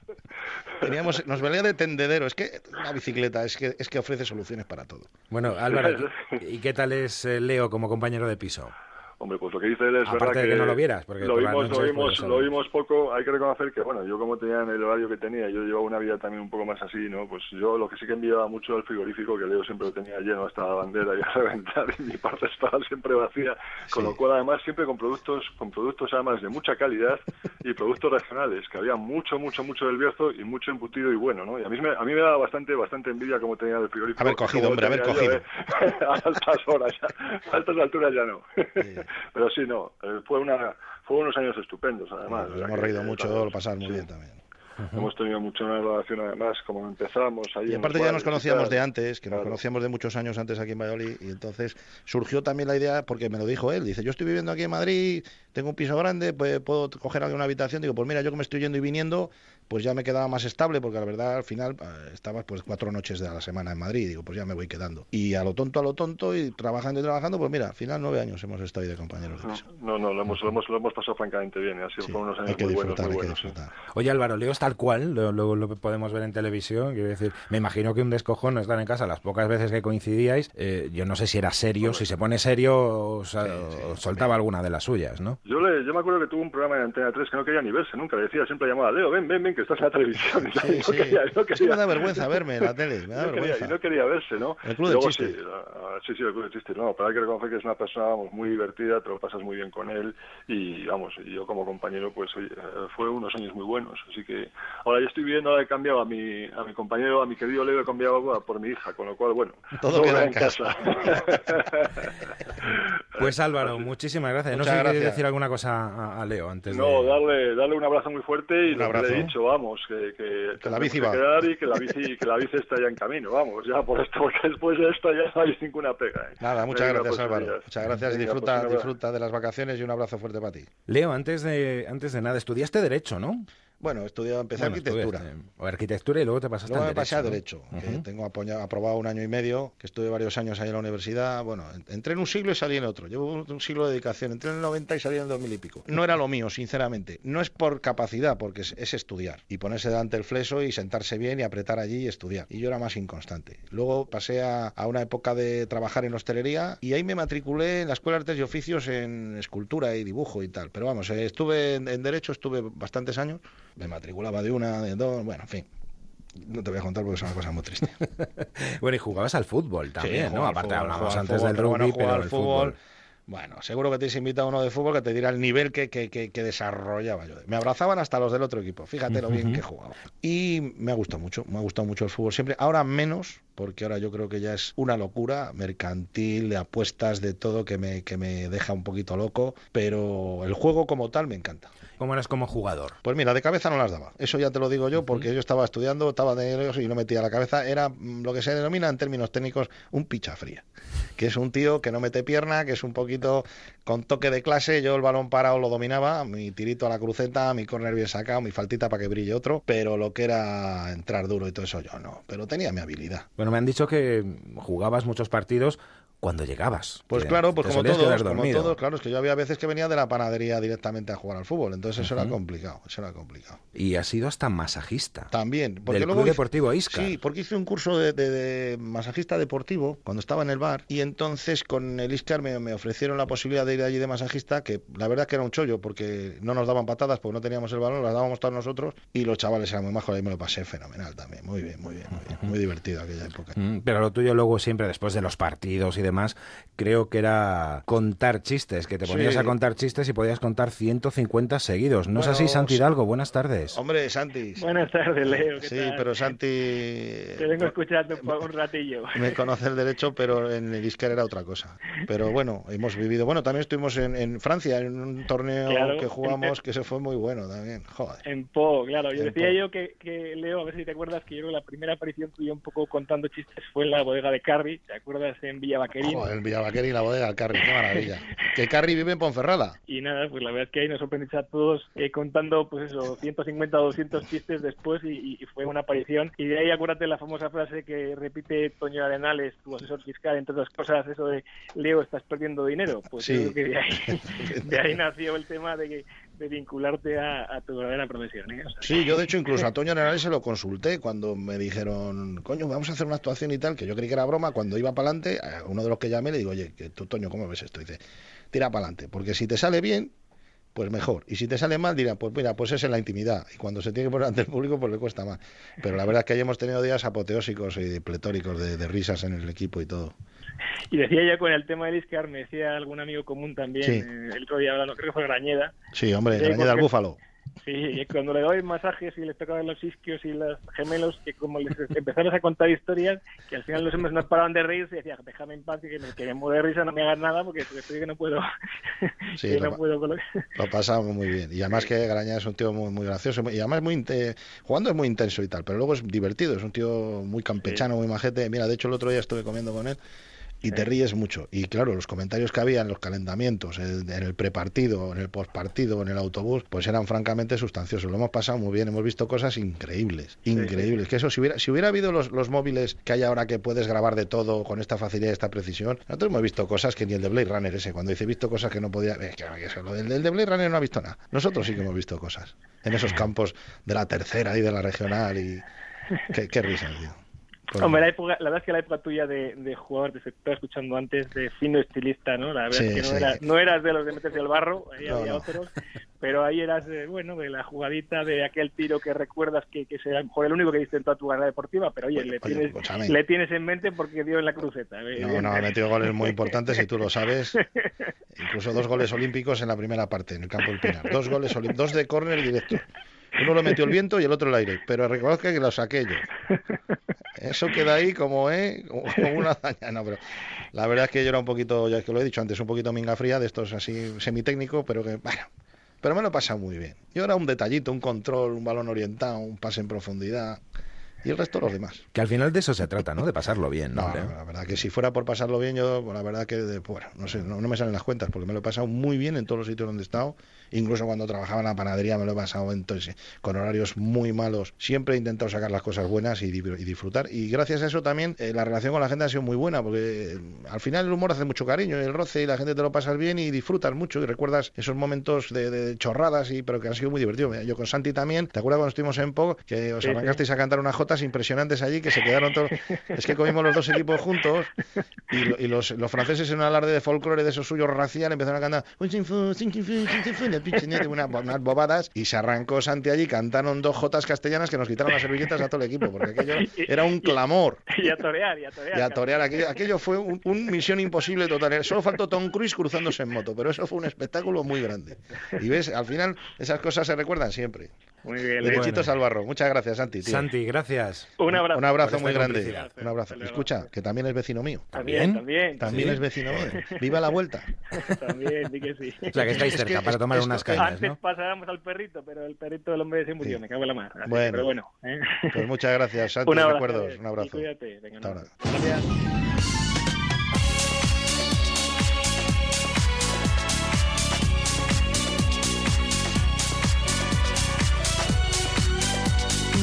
D: Teníamos, nos valía de tendedero. Es que la bicicleta es que, es que ofrece soluciones para todo.
B: Bueno, Álvaro, <laughs> ¿y qué tal es eh, Leo como compañero de piso?
G: Hombre, pues lo que dice él es
B: Aparte
G: verdad
B: de que no lo vieras, porque
G: lo vimos, lo
B: pues,
G: vimos, lo vimos poco. Hay que reconocer que, bueno, yo como tenía en el horario que tenía, yo llevaba una vida también un poco más así, ¿no? Pues yo lo que sí que enviaba mucho al frigorífico, que Leo siempre lo tenía lleno hasta la bandera y <laughs> a reventar, y mi parte estaba siempre vacía, con
D: Sí.
G: lo cual además siempre con productos, con productos además de mucha calidad y productos regionales, que había mucho, mucho, mucho del Bierzo y mucho embutido y bueno, ¿no? Y a mí me, a mí me daba bastante, bastante envidia como tenía el frigorífico.
D: Haber cogido, hombre, haber
G: yo,
D: cogido.
G: ¿eh? <laughs> a altas horas, ya. a altas alturas ya no. Pero sí, no, eh, fue una fue unos años estupendos además.
D: Nos
G: o sea
D: hemos reído
G: que
D: mucho, lo pasamos muy
G: sí.
D: bien también.
G: Hemos tenido mucha una relación además, como empezamos ahí.
D: Y
G: en
D: aparte ya nos conocíamos de antes, que nos
G: Claro.
D: conocíamos de muchos años antes aquí en Valladolid, y entonces surgió también la idea, porque me lo dijo él, dice, yo estoy viviendo aquí en Madrid, tengo un piso grande, pues puedo coger alguna habitación, digo, pues mira, yo que me estoy yendo y viniendo, pues ya me quedaba más estable, porque la verdad al final eh, estaba pues cuatro noches de la semana en Madrid, digo, pues ya me voy quedando. Y a lo tonto, a lo tonto, y trabajando y trabajando, pues mira, al final nueve años hemos estado ahí de compañeros de
G: No,
D: piso.
G: no, no, lo hemos, lo hemos, lo hemos pasado francamente bien. Ha sido
D: Sí,
G: por unos
D: hay
G: años
D: que
G: muy buenos, muy
D: hay que
G: buenos. sí.
D: disfrutar.
B: Oye, Álvaro, Leo es tal cual, lo, lo- lo podemos ver en televisión. Quiero decir, me imagino que un descojón no estar en casa las pocas veces que coincidíais. eh, yo no sé si era serio, si se pone serio, o soltaba alguna de las suyas, ¿no?
G: Yo, le, yo me acuerdo que tuvo un programa en Antena 3 que no quería ni verse nunca. Le decía, siempre llamaba, Leo, ven, ven, ven, que estás en la televisión. <laughs> Y
D: Sí,
G: no
D: sí.
G: quería- no
D: Es que
G: quería-
D: me da vergüenza verme en la tele, me da
G: no quería,
D: vergüenza.
G: y no quería verse, ¿no?
D: El Club del
G: Luego
D: Chiste.
G: Sí, ah, sí, sí, el Club del Chiste. No, pero hay que reconocer que es una persona vamos, muy divertida, te lo pasas muy bien con él y, vamos, y yo como compañero, pues oye, eh, fue unos años muy buenos. Así que ahora yo estoy viviendo, ahora he cambiado a mi, a mi compañero, a mi querido Leo, he cambiado a- por mi hija, con lo cual, bueno,
D: Todo queda en <laughs> <laughs>
B: Pues Álvaro, muchísimas gracias.
D: Muchas
B: no sé
D: gracias.
B: decir alguna cosa a, a Leo antes
G: No,
B: de...
G: darle, darle un abrazo muy fuerte y lo que le he dicho, vamos, que, que,
D: Que la bici
G: que
D: va.
G: quedar y que la bici, que la bici está ya en camino, vamos, ya por esto, <laughs> porque después de esto ya no hay ninguna pega. ¿eh?
D: Nada, muchas
G: Venga,
D: gracias
G: pues,
D: Álvaro.
G: días.
D: Muchas gracias y disfruta,
G: pues, abrazo.
D: disfruta de las vacaciones y un abrazo fuerte para ti.
B: Leo, antes de, antes de nada, estudiaste Derecho, ¿no?
D: Bueno, he estudiado, empecé
B: Bueno,
D: arquitectura.
B: O arquitectura y luego te pasaste
D: Luego me pasé a
B: Derecho.
D: Tengo aprobado un año y medio, que estuve varios años ahí en la universidad. Bueno, en- entré en un siglo y salí en otro. Llevo un, siglo de dedicación. Entré en el 90 y salí en el 2000 y pico. No era lo mío, sinceramente. No es por capacidad, porque es, es estudiar. Y ponerse delante el fleso y sentarse bien y apretar allí y estudiar. Y yo era más inconstante. Luego pasé a, a una época de trabajar en hostelería y ahí me matriculé en la Escuela de Artes y Oficios en escultura y dibujo y tal. Pero vamos, eh, estuve en, en Derecho, estuve bastantes años. Me matriculaba de una, de dos, bueno, en fin. No te voy a contar porque es una cosa muy triste. <laughs>
B: Bueno, y jugabas al fútbol también,
D: Sí,
B: ¿no?
D: al
B: Aparte
D: fútbol, al
B: antes
D: fútbol,
B: del
D: pero bueno,
B: rugby, pero
D: al
B: el
D: fútbol.
B: fútbol.
D: Bueno, seguro que te invita uno de fútbol que te dirá el nivel que, que, que, que desarrollaba yo. Me abrazaban hasta los del otro equipo. Fíjate lo bien que jugaba. Y me ha gustado mucho, me ha gustado mucho el fútbol siempre. Ahora menos, porque ahora yo creo que ya es una locura mercantil, de apuestas, de todo que me, que me deja un poquito loco, pero el juego como tal me encanta.
B: ¿Cómo eras como jugador?
D: Pues mira, de cabeza no las daba. Eso ya te lo digo yo, porque yo estaba estudiando, estaba de ellos y no metía la cabeza. Era mm, lo que se denomina en términos técnicos un picha fría. Que es un tío que no mete pierna, que es un poquito con toque de clase. Yo el balón parado lo dominaba, mi tirito a la cruceta, mi corner bien sacado, mi faltita para que brille otro. Pero lo que era entrar duro y todo eso yo no. Pero tenía mi habilidad.
B: Bueno, me han dicho que jugabas muchos partidos cuando llegabas.
D: Pues claro, pues como todos, como todos, claro, es que yo había veces que venía de la panadería directamente a jugar al fútbol, entonces eso era complicado, eso era complicado.
B: Y has sido hasta masajista.
D: También, porque
B: Del
D: luego
B: Club
D: hice-
B: Deportivo Iscar.
D: Sí, porque hice un curso de, de- de masajista deportivo cuando estaba en el bar y entonces con el Iscar me, me ofrecieron la posibilidad de ir allí de masajista, que la verdad que era un chollo porque no nos daban patadas porque no teníamos el balón, las dábamos todos nosotros y los chavales eran muy majos y me lo pasé fenomenal también, muy bien, muy bien, muy bien, muy divertido aquella época.
B: Mm, Pero lo tuyo luego siempre después de los partidos y demás, creo que era contar chistes, que te ponías
D: Sí.
B: a contar chistes y podías contar 150 seguidos. ¿No es así,
D: Bueno,
B: Santi. Hidalgo? Buenas tardes.
D: Hombre, Santi.
H: Buenas tardes, Leo. ¿qué
D: Sí,
H: tal?
D: pero Santi...
H: Te vengo escuchando un, poco- un ratillo.
D: Me conoce el derecho, pero en el Iscar era otra cosa. Pero bueno, hemos vivido. Bueno, también estuvimos en, en Francia en un torneo
H: Claro.
D: que jugamos que se fue muy bueno también. Joder.
H: En Po, claro. Yo
D: En
H: decía
D: Po.
H: yo que, que, Leo, a ver si te acuerdas, que yo creo que la primera aparición tuya un poco contando chistes fue en la bodega de Carri, ¿te acuerdas? En Villa Vaquerín.
D: Joder, el la bodega del Carri, qué maravilla. <laughs> Que Carri vive en Ponferrada.
H: Y nada, pues la verdad es que ahí nos sorprendiste a todos eh, contando, pues eso, 150 o 200 chistes después y, y fue una aparición. Y de ahí acuérdate la famosa frase que repite Toño Arenales, tu asesor fiscal, entre otras cosas, eso de Leo, estás perdiendo dinero. Pues
D: Sí.
H: creo que de ahí, <laughs> de ahí nació el tema de, que- de vincularte a, a tu verdadera profesión. ¿eh? O sea,
D: Sí, yo de hecho incluso a <laughs> Toño Arenales se lo consulté cuando me dijeron, coño, vamos a hacer una actuación y tal, que yo creí que era broma. Cuando iba para adelante, a uno de los que llamé le digo, oye, que tú, Toño, ¿cómo ves esto? Y dice, tira para adelante, porque si te sale bien, pues mejor. Y si te sale mal, dirá, pues mira, pues es en la intimidad. Y cuando se tiene que poner ante el público, pues le cuesta más. Pero la verdad es que ahí hemos tenido días apoteósicos y pletóricos de, de risas en el equipo y todo.
H: Y decía ya con el tema del Iscar, me decía algún amigo común también,
D: Sí.
H: eh, el otro día hablando, creo que fue Grañeda,
D: Sí, hombre,
H: Sí,
D: Grañeda al Búfalo.
H: Sí, y cuando le doy masajes y les tocaban los isquios y los gemelos, que como les <laughs> empezamos a contar historias, que al final los hombres no paraban de reírse y decía, déjame en paz, y que me, que me muero de risa, no me hagas nada, porque estoy que no puedo, <laughs>
D: Sí,
H: que
D: lo
H: no puedo lo-
D: pasamos muy bien. Y además que Graña es un tío muy, muy gracioso. Y además muy inte- jugando es muy intenso y tal. Pero luego es divertido. Es un tío muy campechano, muy majete. Mira, de hecho el otro día estuve comiendo con él. Y te ríes mucho. Y claro, los comentarios que había en los calentamientos, en, en el prepartido, en el postpartido, en el autobús, pues eran francamente sustanciosos. Lo hemos pasado muy bien, hemos visto cosas increíbles, increíbles. Que eso, si hubiera, si hubiera habido los, los móviles que hay ahora que puedes grabar de todo con esta facilidad y esta precisión, nosotros hemos visto cosas que ni el de Blade Runner ese, cuando dice visto cosas que no podía. eh, que- que eso, lo del, el de Blade Runner no ha visto nada. Nosotros sí que hemos visto cosas. En esos campos de la tercera y de la regional y. Qué, qué risa, tío.
H: Hombre, la, época, la verdad es que la época tuya de, de jugador, te estaba escuchando antes, de fino estilista, ¿no? La verdad
D: Sí,
H: es que no,
D: sí.
H: eras, no eras de los de meterse al barro, ahí
D: No,
H: había
D: no.
H: otros, pero ahí eras, eh, bueno, de la jugadita, de aquel tiro que recuerdas que, que será a lo mejor el único que diste en toda tu carrera deportiva, pero oye, le, tienes, le tienes en mente porque dio en la cruceta.
D: No, no, ha metido goles muy importantes y tú lo sabes. <laughs> Incluso dos goles olímpicos en la primera parte, en el campo del Pinar. Dos goles olí- dos de córner directo. Uno lo metió el viento y el otro el aire. Pero reconozca que lo saqué yo. Eso queda ahí como, ¿eh? como <laughs> una hazaña. No, pero la verdad es que yo era un poquito, ya que lo he dicho antes, un poquito minga fría, de estos así semitécnico, pero que, bueno, pero me lo he pasado muy bien. Yo era un detallito, un control, un balón orientado, un pase en profundidad y el resto los demás.
B: Que al final de eso se trata, ¿no? De pasarlo bien, ¿no?
D: No, la verdad que si fuera por pasarlo bien, yo, pues, la verdad que, de- bueno, no sé, no, no me salen las cuentas, porque me lo he pasado muy bien en todos los sitios donde he estado, incluso cuando trabajaba en la panadería me lo he pasado entonces, con horarios muy malos. Siempre he intentado sacar las cosas buenas y, di- y disfrutar, y gracias a eso también eh, la relación con la gente ha sido muy buena, porque eh, al final el humor hace mucho cariño, el roce, y la gente te lo pasas bien y disfrutas mucho, y recuerdas esos momentos de, de chorradas, y pero que han sido muy divertidos. Yo con Santi también, ¿te acuerdas cuando estuvimos en Po, que os
H: Sí, sí.
D: arrancasteis a cantar unas jotas impresionantes allí, que se quedaron todos... Es que comimos los dos equipos juntos y, y los, los franceses en un alarde de folclore de esos suyos racial empezaron a cantar Una pichinet, una- unas bobadas y se arrancó Santi allí, cantaron dos jotas castellanas que nos quitaron las servilletas a todo el equipo porque aquello <laughs> era un clamor.
H: Y a torear, y a torear.
D: Y a torear, aquello, aquello fue un, un misión imposible total. Solo faltó Tom Cruise cruzándose en moto, pero eso fue un espectáculo muy grande. Y ves, al final esas cosas se recuerdan siempre.
E: Muy bien.
D: Derechitos al barro. Muchas gracias, Santi. tío.
B: Santi, gracias.
E: Un abrazo.
D: Un abrazo muy grande. Un abrazo. Escucha, que también es vecino mío.
E: También, también.
D: También
B: ¿Sí?
D: es vecino mío. <laughs> Viva la vuelta.
E: También, di que sí.
B: O sea, que estáis
D: Es que
B: cerca para
D: es-
B: tomar
D: esto-
B: unas cañas,
E: Antes
B: ¿no?
E: pasábamos al perrito, pero el perrito del hombre se murió,
D: Sí.
E: me cago en la mar. Así
D: Bueno.
E: Pero bueno. ¿eh?
D: Pues muchas gracias, <laughs> Santi.
E: Un abrazo.
D: Recuerdos. Un
E: y
D: abrazo.
E: Cuídate. Venga,
D: Hasta
E: no.
D: ahora.
E: Gracias.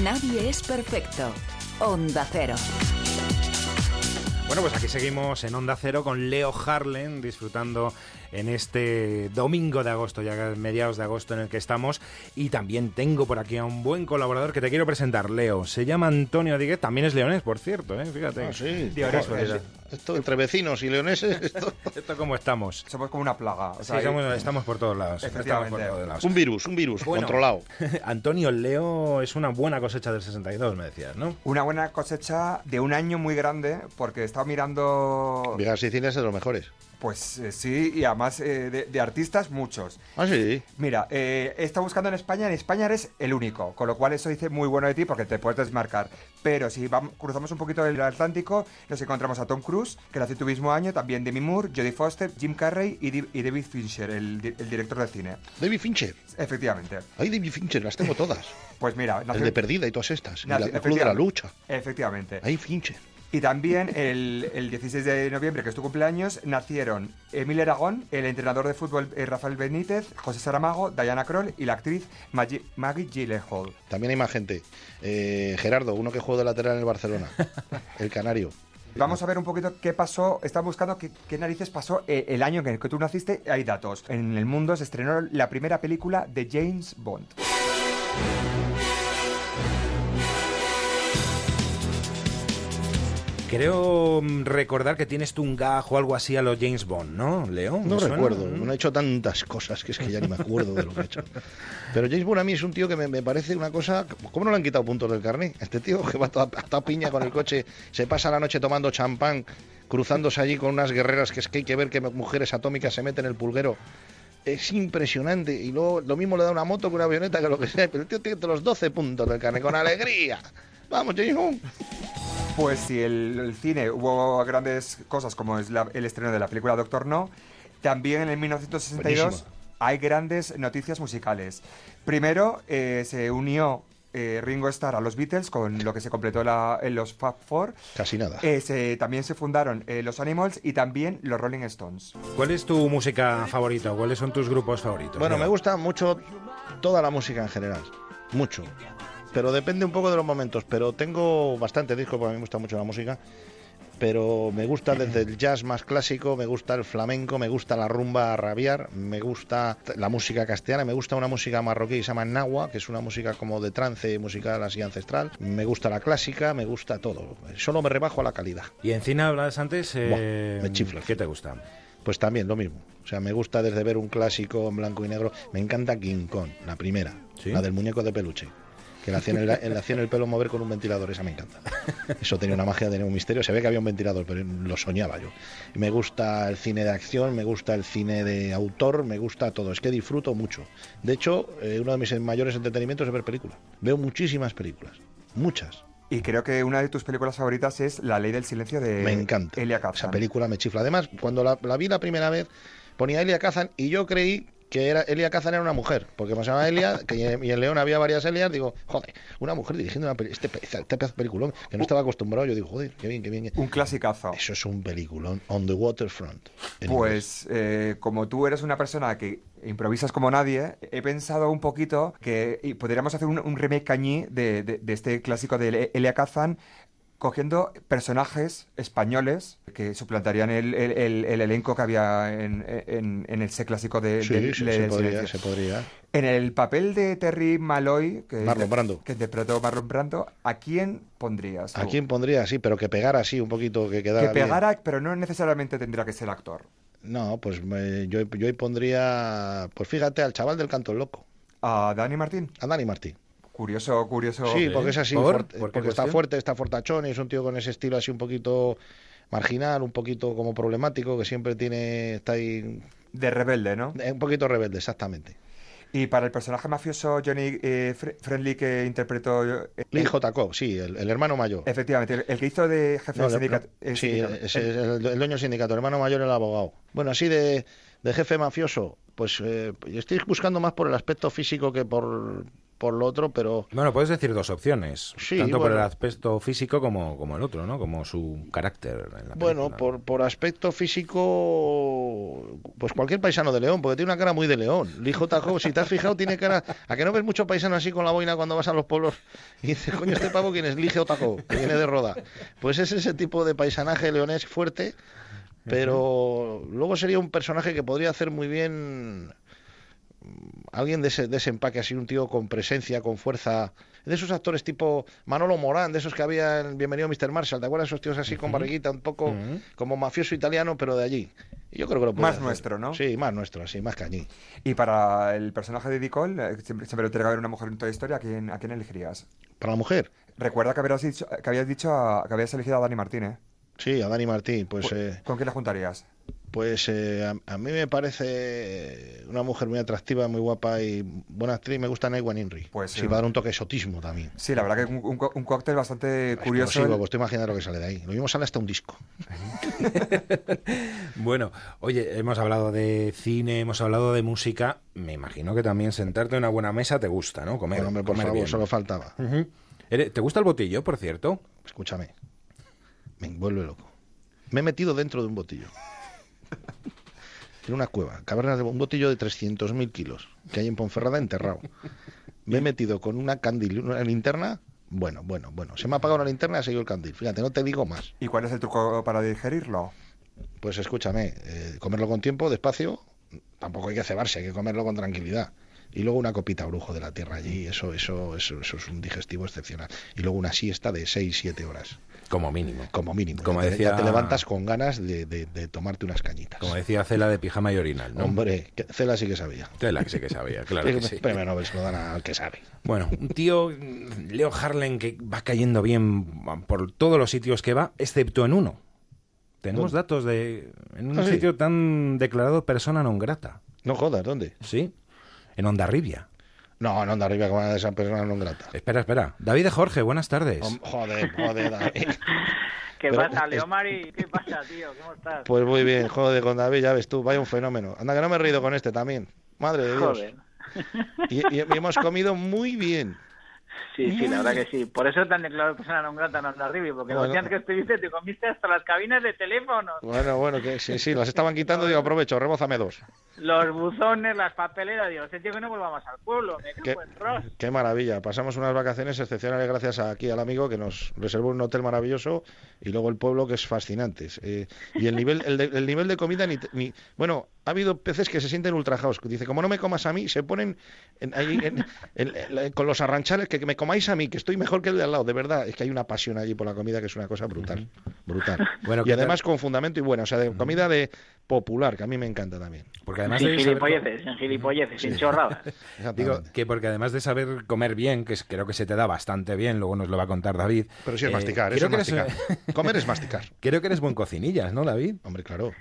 A: Nadie es perfecto. Onda Cero.
B: Bueno, pues aquí seguimos en Onda Cero con Leo Harlen disfrutando en este domingo de agosto, ya mediados de agosto en el que estamos. Y también tengo por aquí a un buen colaborador que te quiero presentar, Leo. Se llama Antonio Diguet, también es leonés, por cierto, ¿eh? fíjate.
D: Ah, sí. Esto entre vecinos y leoneses, <laughs> esto-
B: ¿Esto cómo estamos?
I: Somos como una plaga. O sea,
B: Sí, somos- estamos por todos lados.
I: Efectivamente.
B: Estamos por todos lados.
D: un virus, un virus
B: Bueno.
D: controlado. <laughs>
B: Antonio, Leo es una buena cosecha del 62, me decías, ¿no?
I: Una buena cosecha de un año muy grande, porque he estado mirando.
D: Vigas Sicilia es de los mejores.
I: Pues eh, sí, y además eh, de, de artistas, muchos.
D: Ah, sí.
I: Mira, eh, he estado buscando en España, en España eres el único, con lo cual eso dice muy bueno de ti porque te puedes desmarcar. Pero si vamos, cruzamos un poquito el Atlántico, nos encontramos a Tom Cruise, que nació tu mismo año, también Demi Moore, Jodie Foster, Jim Carrey y, Di- y David Fincher, el, di- el director de cine.
D: David Fincher.
I: Efectivamente.
D: Ay, David Fincher, las tengo <laughs> todas.
I: Pues mira,
D: El
I: nació-
D: de Perdida y todas estas. Y la, el Club de la. Lucha.
I: Efectivamente.
D: Ay, Fincher.
I: Y también el, el 16 de noviembre, que es tu cumpleaños, nacieron Emil Aragón, el entrenador de fútbol eh, Rafael Benítez, José Saramago, Diana Kroll y la actriz Maggie, Maggie Gyllenhaal.
D: También hay más gente. Eh, Gerardo, uno que jugó de lateral en el Barcelona. <laughs> El canario.
I: Vamos a ver un poquito qué pasó. Están buscando qué, qué narices pasó eh, el año en el que tú naciste. Hay datos. En el mundo se estrenó la primera película de James Bond.
B: Creo mm, recordar que tienes tú un gaj o algo así a los James Bond, ¿no, Leo? ¿Me
D: No
B: suena?
D: recuerdo, no he hecho tantas cosas que es que ya ni me acuerdo de lo que he hecho. Pero James Bond a mí es un tío que me, me parece una cosa... ¿Cómo no le han quitado puntos del carnet? Este tío que va toda, toda piña con el coche, se pasa la noche tomando champán, cruzándose allí con unas guerreras que es que hay que ver que mujeres atómicas se meten en el pulguero. Es impresionante. Y luego lo mismo le da una moto que una avioneta, que lo que sea. Pero el tío tiene los 12 puntos del carnet, con alegría. Vamos, James Bond.
I: Pues si el, el cine hubo grandes cosas como es la- el estreno de la película Doctor No, también en el 1962
D: Buenísima.
I: hay grandes noticias musicales. Primero eh, se unió eh, Ringo Starr a los Beatles con lo que se completó la- en los Fab Four.
D: Casi nada.
I: Eh, se- también se fundaron eh, los Animals y también los Rolling Stones.
B: ¿Cuál es tu música favorita? ¿Cuáles son tus grupos favoritos?
D: Bueno, me gusta mucho toda la música en general. Mucho. Pero depende un poco de los momentos. Pero tengo bastante discos porque a mí me gusta mucho la música. Pero me gusta desde el jazz más clásico, me gusta el flamenco, me gusta la rumba a rabiar, me gusta la música castellana, me gusta una música marroquí que se llama Nahua, que es una música como de trance musical así ancestral. Me gusta la clásica, me gusta todo. Solo me rebajo a la calidad.
B: Y en cine hablas antes. eh,
D: me chifla.
B: ¿Qué te gusta?
D: Pues también lo mismo. O sea, me gusta desde ver un clásico en blanco y negro. Me encanta King Kong, la primera,
B: ¿Sí?
D: la del muñeco de peluche. Que le hacían el, le hacían el pelo mover con un ventilador, esa me encanta. Eso tenía una magia, tenía un misterio. Se ve que había un ventilador, pero lo soñaba yo. Me gusta el cine de acción, me gusta el cine de autor, me gusta todo. Es que disfruto mucho. De hecho, eh, uno de mis mayores entretenimientos es ver películas. Veo muchísimas películas. Muchas.
I: Y creo que una de tus películas favoritas es La Ley del Silencio de
D: Me encanta.
I: Elia
D: Esa
I: Kazan.
D: película me chifla. Además, cuando la, la vi la primera vez, ponía Elia Kazan y yo creí que era Elia Kazan era una mujer, porque me llamaba Elia, que y en León había varias Elias, digo, joder, una mujer dirigiendo una peli- este, este peliculón, que no estaba acostumbrado, yo digo, joder, qué bien, qué bien. qué-
I: Un clasicazo.
D: Eso es un peliculón, On the Waterfront.
I: Pues eh, como tú eres una persona que improvisas como nadie, he pensado un poquito que podríamos hacer un, un remake cañí de, de- de este clásico de Elia Kazan cogiendo personajes españoles que suplantarían el, el- el- el elenco que había en, en- en ese clásico de,
D: Sí,
I: de- de-
D: se podría, se podría.
I: En el papel de Terry Malloy, que,
D: Marlon Brando.
I: que interpretó Marlon Brando, ¿a quién pondrías?
D: ¿A quién pondría? Sí, pero que pegara así un poquito, que quedara
I: Que
D: bien.
I: pegara, pero no necesariamente tendría que ser actor.
D: No, pues me- yo, yo pondría, pues fíjate, al chaval del canto el loco,
I: ¿A Dani Martín?
D: a Dani Martín.
I: Curioso, curioso.
D: Sí, porque es así,
B: ¿Por?
D: fuerte,
B: ¿Por qué
D: porque está fuerte, está fortachón y es un tío con ese estilo así un poquito marginal, un poquito como problemático, que siempre tiene, está ahí,
I: De rebelde, ¿no?
D: eh, un poquito rebelde, exactamente.
I: Y para el personaje mafioso Johnny eh, Friendly que interpretó... eh,
D: Lee J. Cobb, sí, el, el hermano mayor.
I: Efectivamente, el, el que hizo de jefe
D: No,
I: del sindicato.
D: no,
I: el
D: sí,
I: sindicato.
D: ese es el, el dueño del sindicato, el hermano mayor el abogado. Bueno, así de, de jefe mafioso, pues eh, estoy buscando más por el aspecto físico que por, por lo otro, pero
B: Bueno, puedes decir dos opciones,
D: Sí,
B: tanto por el aspecto físico como, como el otro, ¿no? Como su carácter en la
D: bueno, por, por aspecto físico, pues cualquier paisano de León, porque tiene una cara muy de León. J. Cobb, si te has fijado, tiene cara... ¿A que no ves mucho paisano así con la boina cuando vas a los pueblos? Y dices, coño, este pavo, ¿quién es? J. Cobb, que viene de Roda. Pues es ese tipo de paisanaje leonés fuerte, pero luego sería un personaje que podría hacer muy bien alguien de ese, de ese empaque, así un tío con presencia, con fuerza, de esos actores tipo Manolo Morán, de esos que había en Bienvenido Mr. Marshall, ¿te acuerdas? Esos tíos así con barriguita, un poco como mafioso italiano, pero de allí. Y yo creo que lo
I: Más
D: hacer.
I: nuestro, ¿no?
D: Sí, más nuestro, así, más cañí.
I: Y para el personaje de Nicole, eh, siempre, siempre tiene que haber una mujer en toda historia, ¿a quién, a quién elegirías?
D: Para la mujer,
I: Recuerda que habías dicho, que habías dicho a- que habías elegido a Dani Martínez.
D: sí, a Dani Martín, pues... eh,
I: ¿Con quién la juntarías?
D: Pues eh, a, a mí me parece una mujer muy atractiva, muy guapa y buena actriz. Me gusta Naywan Inri.
I: Pues,
D: sí,
I: eh,
D: va a dar un toque de exotismo también.
I: Sí, la verdad que un, un cóctel bastante curioso.
D: Explosivo, pues te imaginas lo que sale de ahí. Lo mismo sale hasta un disco. <laughs>
B: Bueno, oye, hemos hablado de cine, hemos hablado de música. Me imagino que también sentarte en una buena mesa te gusta, ¿no? Comer,
D: Bueno, hombre, por
B: comer
D: favor,
B: bien.
D: solo faltaba.
B: ¿Te gusta el botillo, por cierto?
D: Escúchame. Me vuelve loco. Me he metido dentro de un botillo. <laughs> En una cueva, caverna de un botillo de 300.000 kilos que hay en Ponferrada enterrado. Me he metido con una candil, una linterna. Bueno, bueno, bueno. Se me ha apagado la linterna y ha seguido el candil. Fíjate, no te digo más.
I: ¿Y cuál es el truco para digerirlo?
D: Pues escúchame, eh, comerlo con tiempo, despacio. Tampoco hay que cebarse, hay que comerlo con tranquilidad. Y luego una copita brujo de la tierra allí, eso, eso, eso, eso es un digestivo excepcional. Y luego una siesta de 6-7 horas,
B: Como mínimo.
D: como mínimo.
B: Como
D: ya,
B: decía-
D: te levantas con ganas de, de- de tomarte unas cañitas.
B: Como decía Cela de pijama y orinal, ¿no?
D: Hombre, Cela sí que sabía.
B: Cela sí que sabía, <laughs> claro que sí.
D: Premio Nobel se lo dan al que sabe.
B: Bueno, un tío, Leo Harlan, que va cayendo bien por todos los sitios que va, excepto en uno. Tenemos
D: ¿Dónde?
B: datos de... En un
D: Ah, sí.
B: sitio tan declarado persona non grata.
D: No jodas, ¿dónde?
B: ¿Sí? En Ondarribia.
D: No, no anda arriba como una de esas personas no grata.
B: Espera, espera. David de Jorge, buenas tardes.
D: Hom- Joder, joder, David. <laughs>
J: ¿Qué
D: Pero
J: pasa, Leomari? ¿Qué pasa, tío? ¿Cómo estás?
D: Pues muy bien, joder, con David, ya ves tú, vaya un fenómeno. Anda que no me he reído con este también. Madre de Dios.
J: Joder.
D: Y, y- y hemos comido muy bien.
J: Sí, sí, la verdad que sí. Por eso te han declarado persona non grata en Ondarribia, porque
D: Bueno.
J: los días que estuviste te comiste hasta las cabinas de teléfono,
D: Bueno, bueno, que sí, sí, las estaban quitando, digo, aprovecho, rebózame dos.
J: los buzones, las papeleras. Digo, este tío que no vuelva más al pueblo. Me
D: Qué,
J: en
D: qué maravilla. Pasamos unas vacaciones excepcionales gracias a- aquí al amigo que nos reservó un hotel maravilloso y luego el pueblo que es fascinante. Eh, y el nivel, el, de- el nivel de comida ni, ni- bueno, ha habido peces que se sienten ultrajados. Dice, como no me comas a mí, se ponen en- ahí en- en- con los arranchales que me comáis a mí, que estoy mejor que el de al lado. De verdad, es que hay una pasión allí por la comida que es una cosa brutal, brutal. <laughs>
B: Bueno,
D: y además con fundamento y buena, o sea, de comida de popular, que a mí me encanta también.
B: Porque además
J: Sin
B: de saber-
J: gilipolleces, sin gilipolleces, sin chorradas. <laughs>
B: Digo que porque además de saber comer bien, que es- creo que se te da bastante bien, luego nos lo va a contar David.
D: Pero sí es
B: eh,
D: masticar, eso es
B: que eres-
D: masticar. <laughs> Comer es masticar.
B: Creo que eres buen cocinillas, ¿no, David?
D: Hombre, claro.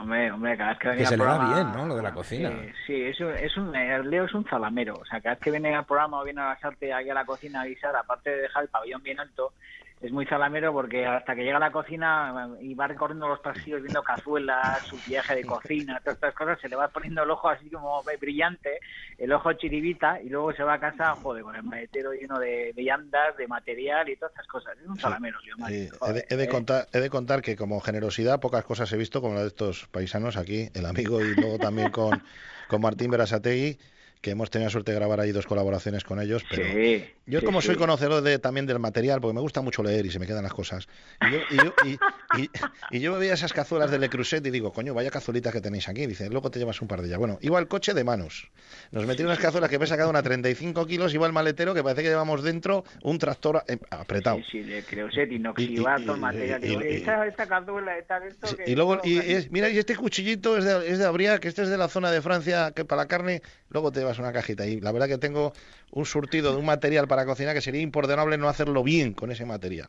J: Hombre, hombre, cada vez que
B: Que se le da
J: programa...
B: bien, ¿no? Lo de la cocina.
J: Eh, sí, es un, es un, eh, Leo es un zalamero. O sea, cada vez que viene al programa o viene a la sarte aquí a la cocina a avisar, aparte de dejar el pabellón bien alto, es muy zalamero porque hasta que llega a la cocina eh, y va recorriendo los pasillos viendo cazuelas, su viaje de cocina, todas estas cosas, se le va poniendo el ojo así como brillante, el ojo chiribita, y luego se va a casa, joder, con el maletero lleno de, llandas, de material y todas estas cosas. Es un zalamero, Leo Mari,
D: Sí, he, de, he de
J: eh.
D: contar, he de contar que como generosidad pocas cosas he visto como la de estos paisanos aquí, el amigo y luego también con, con Martín Berasategui, que hemos tenido la suerte de grabar ahí dos colaboraciones con ellos, pero
J: Sí,
D: yo
J: sí,
D: como soy conocedor de, también del material, porque me gusta mucho leer y se me quedan las cosas, y yo, y yo, y, y- y yo veía esas cazuelas de Le Creuset y digo, coño, vaya cazuelitas que tenéis aquí, dice, luego te llevas un par de ellas. Bueno, el coche de manos, nos metieron unas cazuelas que me he sacado una 35 kilos, el maletero que parece que llevamos dentro un tractor eh, apretado.
J: Sí, de Creuset, inoxidato, material. esta, esta cazuela, esta, esto que-
D: y luego, es- mira, y este cuchillito es de, es de Abriac, que este es de la zona de Francia, que para la carne, luego te llevas una cajita. Y la verdad que tengo un surtido de un material para cocinar que sería imperdonable no hacerlo bien con ese material.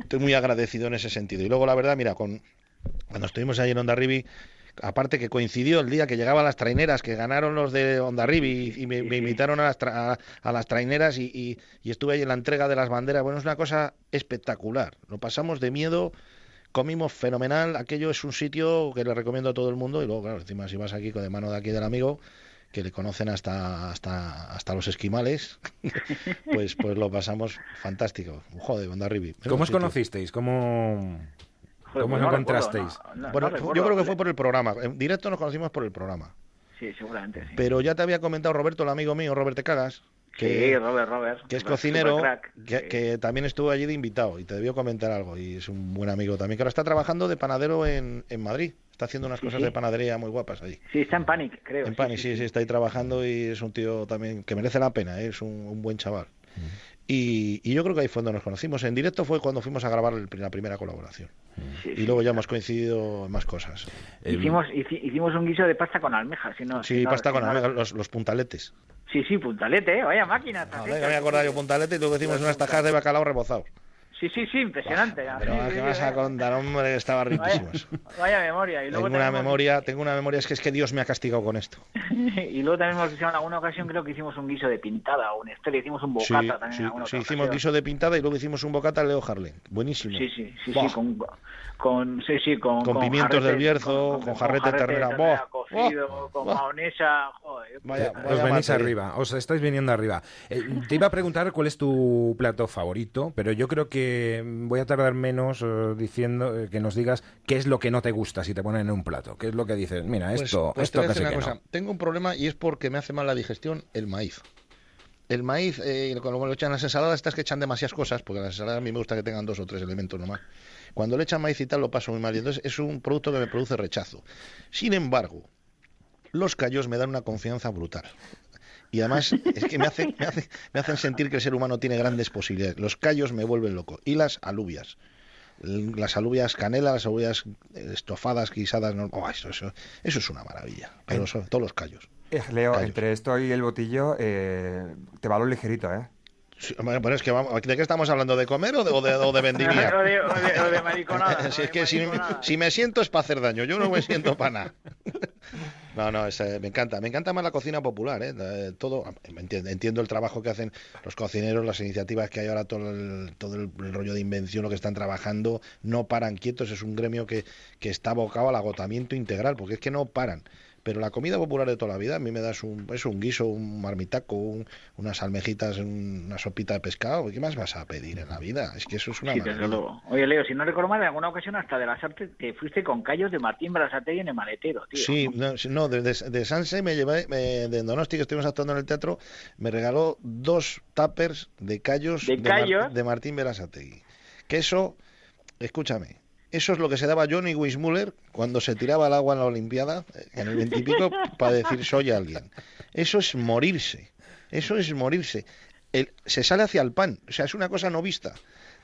D: Estoy muy agradecido en ese sentido. Y luego, la verdad, mira, con cuando estuvimos ahí en Ondarribi, aparte que coincidió el día que llegaban las traineras, que ganaron los de Ondarribi y, y me, me invitaron a las, tra- a, a las traineras y, y- y estuve ahí en la entrega de las banderas. Bueno, es una cosa espectacular. Lo pasamos de miedo, comimos fenomenal. Aquello es un sitio que le recomiendo a todo el mundo. Y luego, claro, encima si vas aquí con de mano de aquí del amigo, que le conocen hasta hasta hasta los esquimales, <laughs> pues pues lo pasamos fantástico. Joder, Ondarribi. menudo
B: ¿Cómo os conocisteis? ¿Cómo,
J: Joder,
B: cómo os
J: pues no
B: encontrasteis?
J: recuerdo, no, no,
D: Bueno,
J: no recuerdo,
D: yo creo que fue por el programa. En directo nos conocimos por el programa.
J: Sí, seguramente, sí.
D: Pero ya te había comentado Roberto, el amigo mío, Robert Te Cagas,
J: Sí,
D: que,
J: Robert, Robert.
D: que es cocinero, que,
J: sí.
D: que también estuvo allí de invitado y te debió comentar algo. Y es un buen amigo también, que ahora está trabajando de panadero en, en Madrid. Está haciendo unas
J: Sí,
D: cosas
J: sí.
D: de panadería muy guapas allí.
J: Sí, está en Panic, creo.
D: En Pani, sí, sí, está ahí trabajando y es un tío también que merece la pena, ¿eh? es un, un buen chaval. Y, y yo creo que ahí fue donde nos conocimos. En directo fue cuando fuimos a grabar el- la primera colaboración.
J: Sí,
D: Y
J: sí.
D: luego ya hemos coincidido en más cosas.
B: Eh,
J: Hicimos, hici- hicimos un guiso de pasta con almejas. Si no,
D: Sí,
J: si no-
D: pasta
J: si
D: con
J: no-
D: almejas, los, los puntaletes.
J: Sí, sí, puntalete, ¿eh? Vaya máquina.
D: No, venga, me he acordado yo puntalete y luego hicimos unas tajadas de bacalao rebozados.
J: Sí, sí, sí, impresionante.
D: Pero
J: Sí,
D: ¿qué
J: sí,
D: vas
J: sí,
D: a
J: eh.
D: contar, hombre? Estaba
J: Vaya,
D: riquísimos.
J: vaya memoria. Y
D: Tengo
J: luego
D: una
J: también hemos-
D: memoria, tengo una memoria, es que es que Dios me ha castigado con esto. <laughs>
J: y luego también hemos hecho en alguna ocasión, creo que hicimos un guiso de pintada o una historia, hicimos un bocata también en alguna
D: sí,
J: otra
D: hicimos
J: ocasión.
D: guiso de pintada y luego hicimos un bocata al Leo Harlen. Buenísimo.
J: Sí, sí, sí, con, con, sí, sí, con,
D: Con pimientos del Bierzo, con jarrete de ternera. Buah,
J: cocido, con mahonesa, joder.
D: Vaya,
B: Os venís arriba, os estáis viniendo arriba. Eh, te iba a preguntar cuál es tu plato favorito, pero yo creo que voy a tardar menos eh, diciendo eh, que nos digas qué es lo que no te gusta si te ponen en un plato. ¿Qué es lo que dices? Mira,
D: Pues-
B: esto,
D: pues
B: esto casi que no.
D: Tengo un problema y es porque me hace mal la digestión el maíz. El maíz, eh, cuando lo echan en las ensaladas, estas que echan demasiadas cosas, porque las ensaladas a mí me gusta que tengan dos o tres elementos nomás. Cuando le echan maíz y tal, lo paso muy mal. Y entonces es un producto que me produce rechazo. Sin embargo, los callos me dan una confianza brutal. Y además <laughs> es que me, hace- me, hace- me hacen sentir que el ser humano tiene grandes posibilidades. Los callos me vuelven loco. Y las alubias. Las alubias canela, las alubias estofadas, guisadas. no- oh, eso, eso, eso es una maravilla. Pero sobre todo los callos.
I: Eh, Leo,
D: Callos.
I: entre esto y el botillo, eh, te va lo ligerito, ¿eh?
D: Pero es que vamos, ¿de qué estamos hablando? ¿De comer o de, o de, o de vendimia? <laughs>
J: O de, o de- mariconada. <laughs>
D: si
J: o
D: es
J: de
D: que si,
J: mariconada.
D: si me siento es para hacer daño, yo no me siento para nada. <laughs> No, no, es, eh, me encanta. Me encanta más la cocina popular. ¿eh? Eh, todo, entiendo, entiendo el trabajo que hacen los cocineros, las iniciativas que hay ahora, todo el, todo el, el rollo de invención, lo que están trabajando, no paran quietos. Es un gremio que, que está abocado al agotamiento integral, porque es que no paran. Pero la comida popular de toda la vida, a mí me das un, es un guiso, un marmitaco, un- unas almejitas, un- una sopita de pescado. ¿Qué más vas a pedir en la vida? Es que eso es una
J: Sí, desde luego. Oye, Leo, si no recuerdo mal, en alguna ocasión hasta de las artes te fuiste con callos de Martín Brasategui en el maletero, tío.
D: Sí, no, no, de, de, de Sanse me llevé, me- de Donosti, que estuvimos actuando en el teatro, me regaló dos tuppers de callos
J: ¿De callos?
D: de Martín Berasategui. Que eso, escúchame, eso es lo que se daba Johnny Weissmuller cuando se tiraba al agua en la Olimpiada, eh, en el veintipico, <laughs> para decir soy alguien. Eso es morirse, eso es morirse. El- se sale hacia el pan, o sea, es una cosa no vista.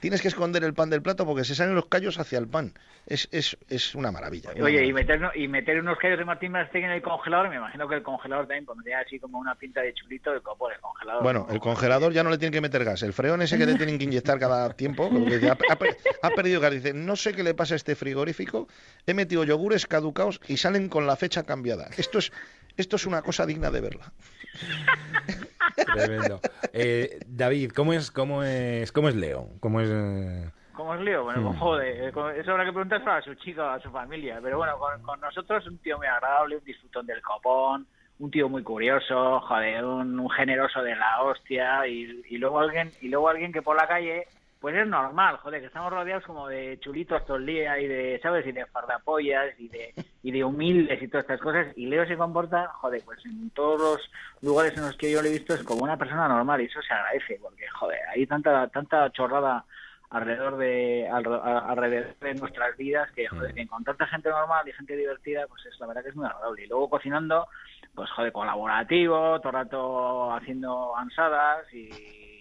D: Tienes que esconder el pan del plato porque se salen los callos hacia el pan. Es, es, es una maravilla. una
J: Oye, y
D: maravilla.
J: meter, y meter unos callos de Martín Brasategui en el congelador, me imagino que el congelador también pondría así como una pinta de chulito de copo el congelador.
D: Bueno,
J: ¿no?
D: el congelador ya no le tienen que meter gas. El freón ese que le tienen que inyectar cada tiempo, porque dice, ha, ha per- ha perdido gas. Dice, no sé qué le pasa a este frigorífico. He metido yogures caducados y salen con la fecha cambiada. Esto es, esto es una cosa digna de verla. <laughs>
B: Tremendo. Eh, David, ¿cómo es, cómo es, cómo es Leo? ¿Cómo es? eh,
J: ¿Cómo es Leo? Bueno,
B: Hmm.
J: joder, con- eso habrá que preguntar a su chica, a su familia. Pero bueno, con, con nosotros un tío muy agradable, un disfrutón del copón, un tío muy curioso, joder, un, un generoso de la hostia y, y luego alguien y luego alguien que por la calle pues es normal, joder, que estamos rodeados como de chulitos todo el día y de, ¿sabes? Y de fardapollas y de, y de humildes y todas estas cosas. Y Leo se comporta, joder, pues en todos los lugares en los que yo lo he visto es como una persona normal y eso se agradece porque, joder, hay tanta, tanta chorrada alrededor de alrededor de nuestras vidas que joder, que con tanta gente normal y gente divertida pues es la verdad que es muy agradable y luego cocinando pues joder colaborativo todo el rato haciendo ansadas y,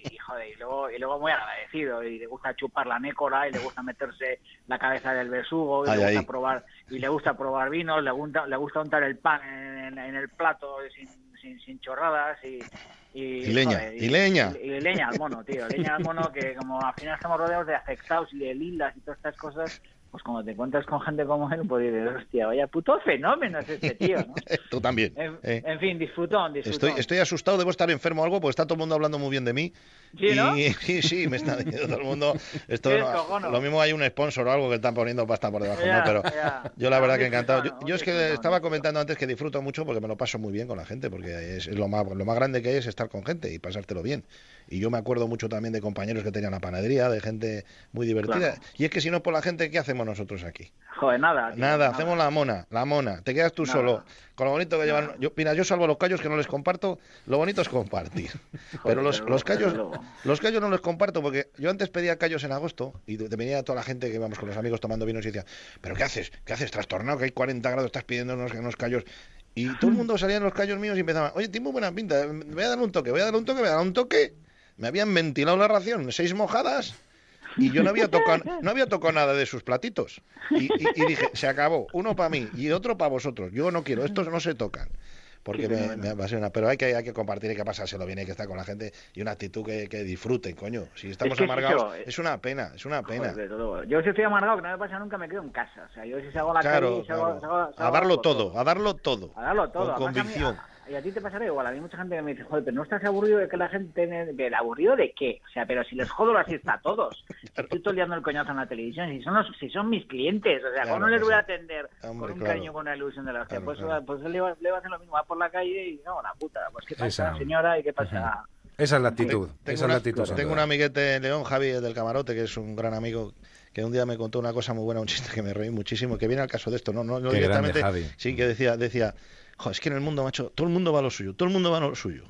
J: y, joder y luego y luego muy agradecido y le gusta chupar la nécora y le gusta meterse la cabeza del besugo y
D: Ay,
J: le gusta
D: ay.
J: probar y le gusta probar vinos le gusta le gusta untar el pan en, en el plato sin, sin, sin chorradas y y,
D: Y leña,
J: joder,
D: y leña.
J: y, y leña al mono, tío. Leña al mono que como al final estamos rodeados de afectados y de lilas y todas estas cosas, pues cuando te encuentras con gente como él, pues dices, hostia, vaya puto fenómeno es este tío, ¿no? <laughs>
D: Tú también.
J: En,
D: eh.
J: en fin, disfrutón, disfrutón.
D: Estoy, estoy asustado, debo estar enfermo o algo, porque está todo el mundo hablando muy bien de mí.
J: ¿Sí, no?
D: Y <laughs> sí, sí, me está diciendo todo el mundo. <laughs> Esto, no- lo mismo hay un sponsor o algo que están poniendo pasta por debajo,
J: Ya,
D: ¿no? Pero
J: ya.
D: yo la verdad que encantado. Yo, yo es que estaba comentando antes que disfruto mucho porque me lo paso muy bien con la gente, porque es, es lo, más, lo más grande que hay es estar con gente y pasártelo bien. Y yo me acuerdo mucho también de compañeros que tenían la panadería, de gente muy divertida.
J: Claro.
D: Y es que si no por la gente, ¿qué hacemos nosotros aquí?
J: Joder, nada. tío,
D: Nada, hacemos la mona, la mona. Te quedas tú
J: Nada.
D: solo. Con lo bonito que llevan. Yo, mira, yo salvo los callos que no les comparto, lo bonito es compartir. <laughs> Pero los,
J: pero
D: los callos,
J: pero
D: los callos no los comparto porque yo antes pedía callos en agosto y te venía toda la gente que íbamos con los amigos tomando vinos y decía, ¿pero qué haces? ¿Qué haces? Trastornado que hay 40 grados, estás pidiendo unos, unos callos. Y todo el mundo salía en los callos míos y empezaba, oye, tiene muy buena pinta, voy a dar un toque, voy a dar un toque, voy a dar un toque. Me habían ventilado la ración, seis mojadas y yo no había tocado, no había tocado nada de sus platitos. Y, y- y dije, se acabó, uno para mí y otro para vosotros. Yo no quiero, estos no se tocan. Porque me, apasiona. Pero hay que, hay que compartir, hay que pasárselo bien, hay que estar con la gente y una actitud que, que disfruten, coño. Si estamos
J: que es
D: amargados,
J: eh.
D: es una pena, es una pena.
J: Joder. Yo si estoy amargado, que no me pasa nunca, me quedo en casa. O sea, yo si salgo a la
D: Claro,
J: calle, salgo,
D: claro.
J: salgo- salgo
D: A darlo todo, a darlo todo.
J: A darlo todo.
D: Con
J: Además, a mí-
D: convicción.
J: a- y a ti te pasará igual. A mí mucha gente que me dice, joder, pero no estás aburrido de que la gente... tiene- ¿El aburrido de qué? O sea, pero si les jodo la siesta a todos. <laughs> Si Estoy todo el coñazo en la televisión. Si son, los, si son mis clientes. O sea,
D: Claro,
J: ¿cómo no les voy a atender
D: Hombre,
J: con un
D: claro.
J: cariño, con una ilusión de la hostia?
D: Claro,
J: pues,
D: claro.
J: pues le va, le va a hacer lo mismo. Va por la calle y, no, la puta. Pues, ¿qué pasa,
B: Esa.
J: señora? ¿Y qué pasa?
B: Esa es la actitud.
D: Tengo,
B: esa
D: una,
B: es la actitud.
D: tengo un amiguete en León, Javi del Camarote, que es un gran amigo, que un día me contó una cosa muy buena, un chiste que me reí muchísimo, que viene al caso de esto, no, no, no
B: Qué grande,
D: directamente.
B: Javi.
D: Sí, que decía, decía, "Jo, es que en el mundo, macho, todo el mundo va a lo suyo, todo el mundo va a lo suyo.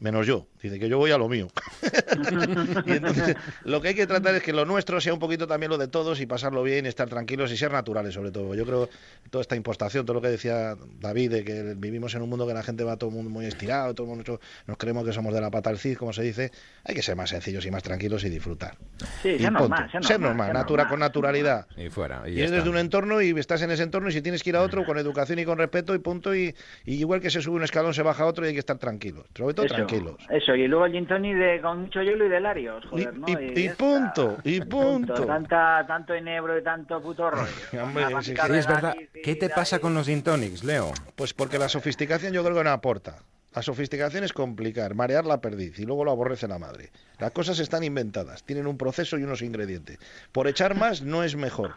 D: Menos yo, dice que yo voy a lo mío. <laughs> y entonces, lo que hay que tratar es que lo nuestro sea un poquito también lo de todos y pasarlo bien, estar tranquilos y ser naturales, sobre todo. Yo creo toda esta impostación, todo lo que decía David, de que vivimos en un mundo que la gente va todo el mundo muy estirado, todo el mundo nos creemos que somos de la pata al cid, como se dice. Hay que ser más sencillos y más tranquilos y disfrutar.
J: Sí,
D: Y
J: ser normal, ser
D: Ser
J: normal, ser
D: natura,
J: normal.
D: con naturalidad.
B: Y fuera. Y ya
D: Vienes
B: está.
D: desde un entorno y estás en ese entorno y si tienes que ir a otro con educación y con respeto y punto y, y igual que se sube un escalón se baja a otro y hay que estar tranquilos, sobre todo
J: Eso,
D: tranquilos.
J: Eso, y luego el gin tonic de, con mucho hielo y de Larios,
D: Y,
J: joder, ¿no?
D: y- y
J: ya
D: punto, y punto.
J: Tanta, tanto enebro y tanto puto rollo.
D: Hombre, sí,
B: Sí, es verdad. ¿Qué te
J: y
B: pasa con los gin tonics, Leo?
D: Pues porque la sofisticación yo creo que no aporta. La sofisticación es complicar, marear la perdiz y luego lo aborrece la madre. Las cosas están inventadas, tienen un proceso y unos ingredientes. Por echar más no es mejor.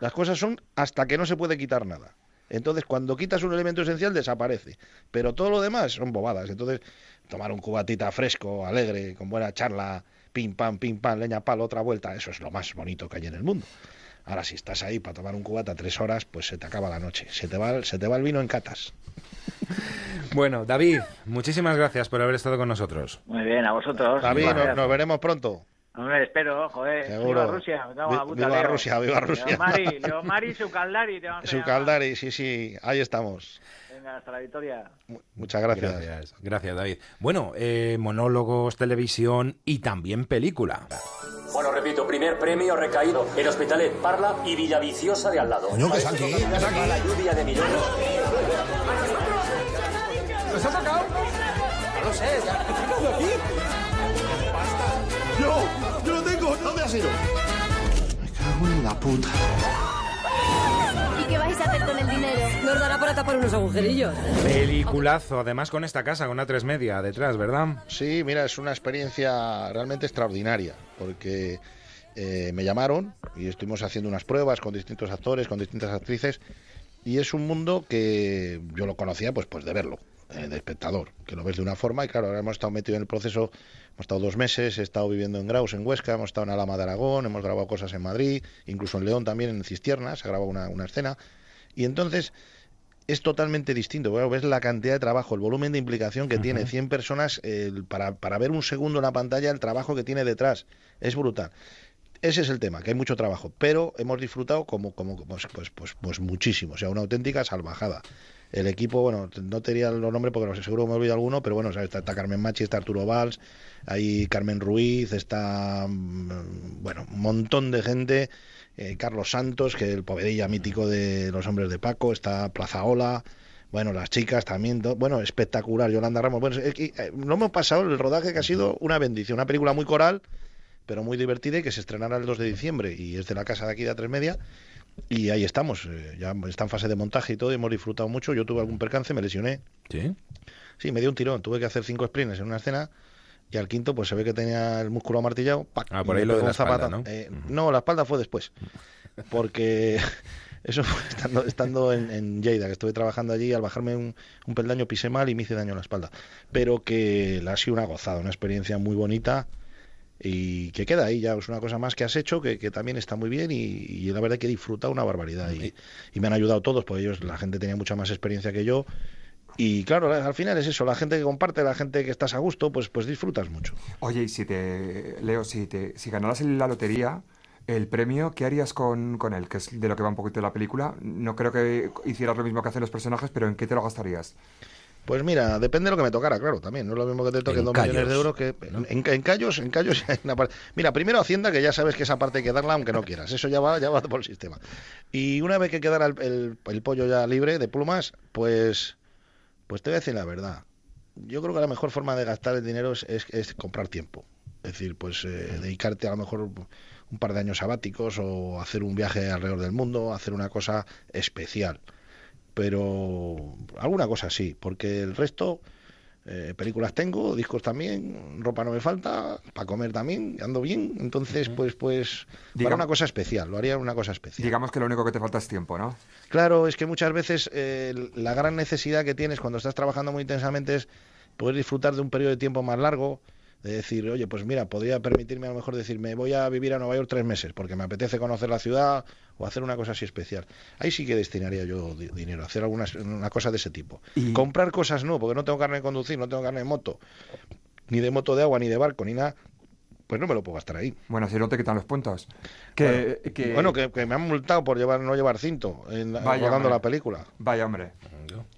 D: Las cosas son hasta que no se puede quitar nada. Entonces, cuando quitas un elemento esencial, desaparece. Pero todo lo demás son bobadas. Entonces, tomar un cubatita fresco, alegre, con buena charla, pim pam, pim pam, leña palo, otra vuelta, eso es lo más bonito que hay en el mundo. Ahora, si estás ahí para tomar un cubata tres horas, pues se te acaba la noche. Se te va, el- se te va el vino en catas. <laughs>
B: Bueno, David, muchísimas gracias por haber estado con nosotros.
J: Muy bien, a vosotros.
D: David, nos veremos pronto.
J: Hombre, espero, joder.
D: Seguro.
J: Viva Rusia, me cago en la puta,
D: viva
J: Leo.
D: Rusia, viva Rusia.
J: Leomari, Leomari, <laughs> su caldari. Te vamos a
D: Su. Caldari, sí, sí, ahí estamos.
J: Venga, hasta la victoria.
D: Mu- Muchas gracias.
B: Gracias, gracias David. Bueno, eh, monólogos, televisión y también película.
K: Bueno, repito, primer premio recaído en Hospitalet, Parla y Villaviciosa de al lado.
C: Coño, que es aquí, aquí.
K: La lluvia de millones.
L: ¿Nos ha tocado? No lo sé. aquí?
C: Me cago en la puta.
M: ¿Y qué vais a hacer con el dinero?
N: Nos dará para tapar unos agujerillos.
B: Peliculazo, además con esta casa, con una tres media detrás, ¿verdad?
D: Sí, mira, es una experiencia realmente extraordinaria, porque eh, me llamaron y estuvimos haciendo unas pruebas con distintos actores, con distintas actrices, y es un mundo que yo lo conocía pues, pues de verlo, eh, de espectador, que lo ves de una forma, y claro, ahora hemos estado metidos en el proceso, hemos estado dos meses, he estado viviendo en Graus, en Huesca, hemos estado en Alama de Aragón, hemos grabado cosas en Madrid, incluso en León también, en Cistierna, se ha grabado una, una escena, y entonces es totalmente distinto. Bueno, ves la cantidad de trabajo, el volumen de implicación que tiene 100 personas para, para ver un segundo en la pantalla, el trabajo que tiene detrás. Es brutal. Ese es el tema, que hay mucho trabajo, pero hemos disfrutado como, como pues, pues, pues, pues muchísimo, o sea, una auténtica salvajada. El equipo, bueno, no te diría los nombres porque seguro me olvido alguno, pero bueno, está, Carmen Machi, está Arturo Valls, hay Carmen Ruiz, está, mm, bueno, un montón de gente, eh, Carlos Santos, que es el povedilla mítico de los hombres de Paco, está Plaza Ola, bueno, las chicas también, bueno, espectacular, Yolanda Ramos. Bueno, es que, eh, no hemos pasado el rodaje que ha sido una bendición, una película muy coral, pero muy divertida y que se estrenará el 2 de diciembre y es de la casa de aquí de A3 Media. Y ahí estamos, eh, ya está en fase de montaje y todo, y hemos disfrutado mucho. Yo tuve algún percance, me lesioné.
B: ¿Sí?
D: Sí, me dio un tirón, tuve que hacer cinco sprints en una escena y al quinto pues se ve que tenía el músculo amartillado. ¡pac!
B: Ah, por ahí lo de la espalda. ¿no?
D: Eh, no, la espalda fue después, porque <laughs> eso fue estando, estando en, en Lleida, que estuve trabajando allí, al bajarme un, un peldaño pisé mal y me hice daño en la espalda. Pero que la ha sido una gozada, una experiencia muy bonita y que queda ahí ya, es una cosa más que has hecho que, que también está muy bien y, y la verdad que he disfrutado una barbaridad y, y me han ayudado todos, porque ellos, la gente tenía mucha más experiencia que yo y claro, al final es eso, la gente que comparte, la gente que estás a gusto, pues, pues disfrutas mucho.
I: Oye, y si te, Leo, si te, si ganaras la lotería, el premio, ¿qué harías con, con él? Que es de lo que va un poquito la película. No creo que hicieras lo mismo que hacen los personajes, pero ¿en qué te lo gastarías?
D: Pues mira, depende de lo que me tocara, claro, también. No es lo mismo que te toquen
B: En
D: dos millones de euros que... En, en callos, en callos hay una parte... Mira, primero Hacienda, que ya sabes que esa parte hay que darla aunque no quieras. Eso ya va, ya va por el sistema. Y una vez que quedara el, el- el pollo ya libre de plumas, pues... Pues te voy a decir la verdad. Yo creo que la mejor forma de gastar el dinero es, es- es comprar tiempo. Es decir, pues eh, dedicarte a lo mejor un par de años sabáticos o hacer un viaje alrededor del mundo, hacer una cosa especial pero alguna cosa sí, porque el resto, eh, películas tengo, discos también, ropa no me falta, para comer también, ando bien, entonces pues pues para una cosa especial, lo haría una cosa especial.
I: Digamos que lo único que te falta es tiempo, ¿no?
D: Claro, es que muchas veces eh, la gran necesidad que tienes cuando estás trabajando muy intensamente es poder disfrutar de un periodo de tiempo más largo, de decir, oye, pues mira, podría permitirme a lo mejor decir, me voy a vivir a Nueva York tres meses porque me apetece conocer la ciudad o hacer una cosa así especial. Ahí sí que destinaría yo di- dinero, hacer alguna una cosa de ese tipo.
I: Y-
D: Comprar cosas no, porque no tengo carne de conducir, no tengo carne de moto, ni de moto de agua, ni de barco, ni nada, pues no me lo puedo gastar ahí.
I: Bueno, si no te quitan los puntos. Que,
D: bueno,
I: que-
D: bueno, que, que me han multado por llevar no llevar cinto en
I: Vaya,
D: rodando
I: hombre.
D: la película.
I: Vaya, hombre.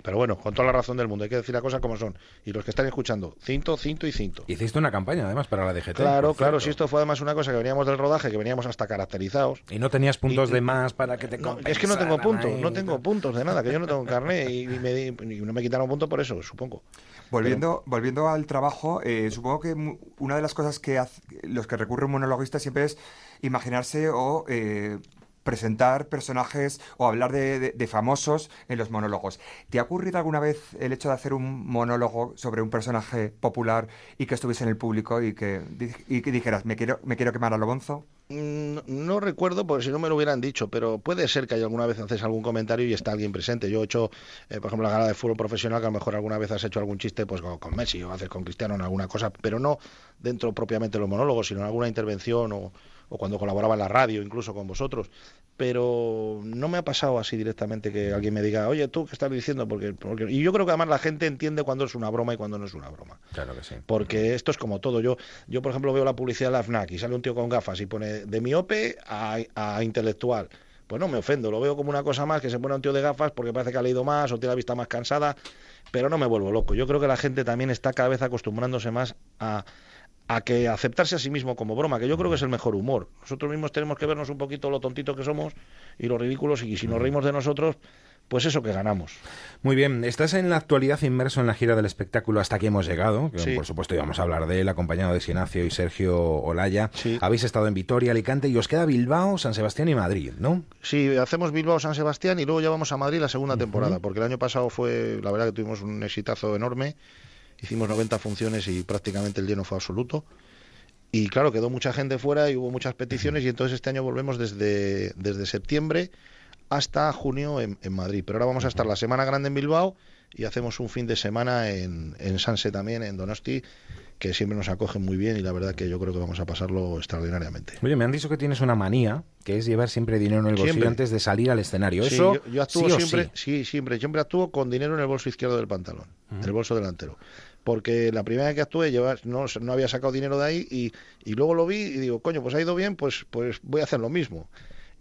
D: Pero bueno, con toda la razón del mundo, hay que decir las cosas como son. Y los que están escuchando, cinto, cinto y cinto.
B: Hiciste una campaña además para la DGT.
D: Claro, claro, si esto fue además una cosa que veníamos del rodaje, que veníamos hasta caracterizados.
B: Y no tenías puntos
D: Y-
B: de más para que te
D: No, es que no tengo puntos, no tengo puntos de nada, que yo no tengo carné y, y me di- y no me quitaron puntos por eso, supongo.
I: Volviendo, volviendo al trabajo, eh, supongo que mu- una de las cosas que hace- los que recurre un monologuista siempre es imaginarse o eh, presentar personajes o hablar de, de- famosos en los monólogos. ¿Te ha ocurrido alguna vez el hecho de hacer un monólogo sobre un personaje popular y que estuviese en el público y que, y que dijeras, me quiero, me quiero quemar a lo bonzo?
D: Mm, No recuerdo, porque si no me lo hubieran dicho, pero puede ser que alguna vez haces algún comentario y está alguien presente. Yo he hecho, eh, por ejemplo, la gala de fútbol profesional, que a lo mejor alguna vez has hecho algún chiste pues con, con Messi o haces con Cristiano en alguna cosa, pero no dentro propiamente de los monólogos, sino en alguna intervención o, o cuando colaboraba en la radio, incluso con vosotros. Pero no me ha pasado así directamente que alguien me diga, oye, tú, ¿qué estás diciendo? Porque, porque... Y yo creo que además la gente entiende cuando es una broma y cuando no es una broma.
B: Claro que sí.
D: Porque esto es como todo. Yo, yo por ejemplo, veo la publicidad de la FNAC y sale un tío con gafas y pone de miope a, a intelectual. Pues no me ofendo, lo veo como una cosa más que se pone un tío de gafas porque parece que ha leído más o tiene la vista más cansada, pero no me vuelvo loco. Yo creo que la gente también está cada vez acostumbrándose más a, a que aceptarse a sí mismo como broma, que yo creo que es el mejor humor. Nosotros mismos tenemos que vernos un poquito lo tontitos que somos y lo ridículos y si nos reímos de nosotros, pues eso que ganamos.
B: Muy bien, estás en la actualidad inmerso en la gira del espectáculo hasta que hemos llegado. que,
D: Sí.
B: Por supuesto, íbamos a hablar de él, acompañado de Sinacio y Sergio Olaya.
D: Sí.
B: Habéis estado en Vitoria, Alicante y os queda Bilbao, San Sebastián y Madrid, ¿no?
D: Sí, hacemos Bilbao San Sebastián y luego ya vamos a Madrid la segunda temporada, porque el año pasado fue, la verdad que tuvimos un exitazo enorme, hicimos 90 funciones y prácticamente el lleno fue absoluto. Y claro, quedó mucha gente fuera y hubo muchas peticiones y entonces este año volvemos desde, desde septiembre hasta junio en, en Madrid. Pero ahora vamos a estar la semana grande en Bilbao y hacemos un fin de semana en, en Sanse también, en Donosti, que siempre nos acogen muy bien y la verdad que yo creo que vamos a pasarlo extraordinariamente.
B: Oye, me han dicho que tienes una manía, que es llevar siempre dinero en el bolsillo
D: Siempre.
B: antes de salir al escenario.
D: Sí,
B: Eso,
D: yo, yo actúo
B: sí
D: siempre,
B: sí.
D: sí. siempre, siempre actúo con dinero en el bolso izquierdo del pantalón, en el bolso delantero. Porque la primera vez que actué llevas, no, no había sacado dinero de ahí y, y luego lo vi y digo, coño, pues ha ido bien, pues, pues voy a hacer lo mismo.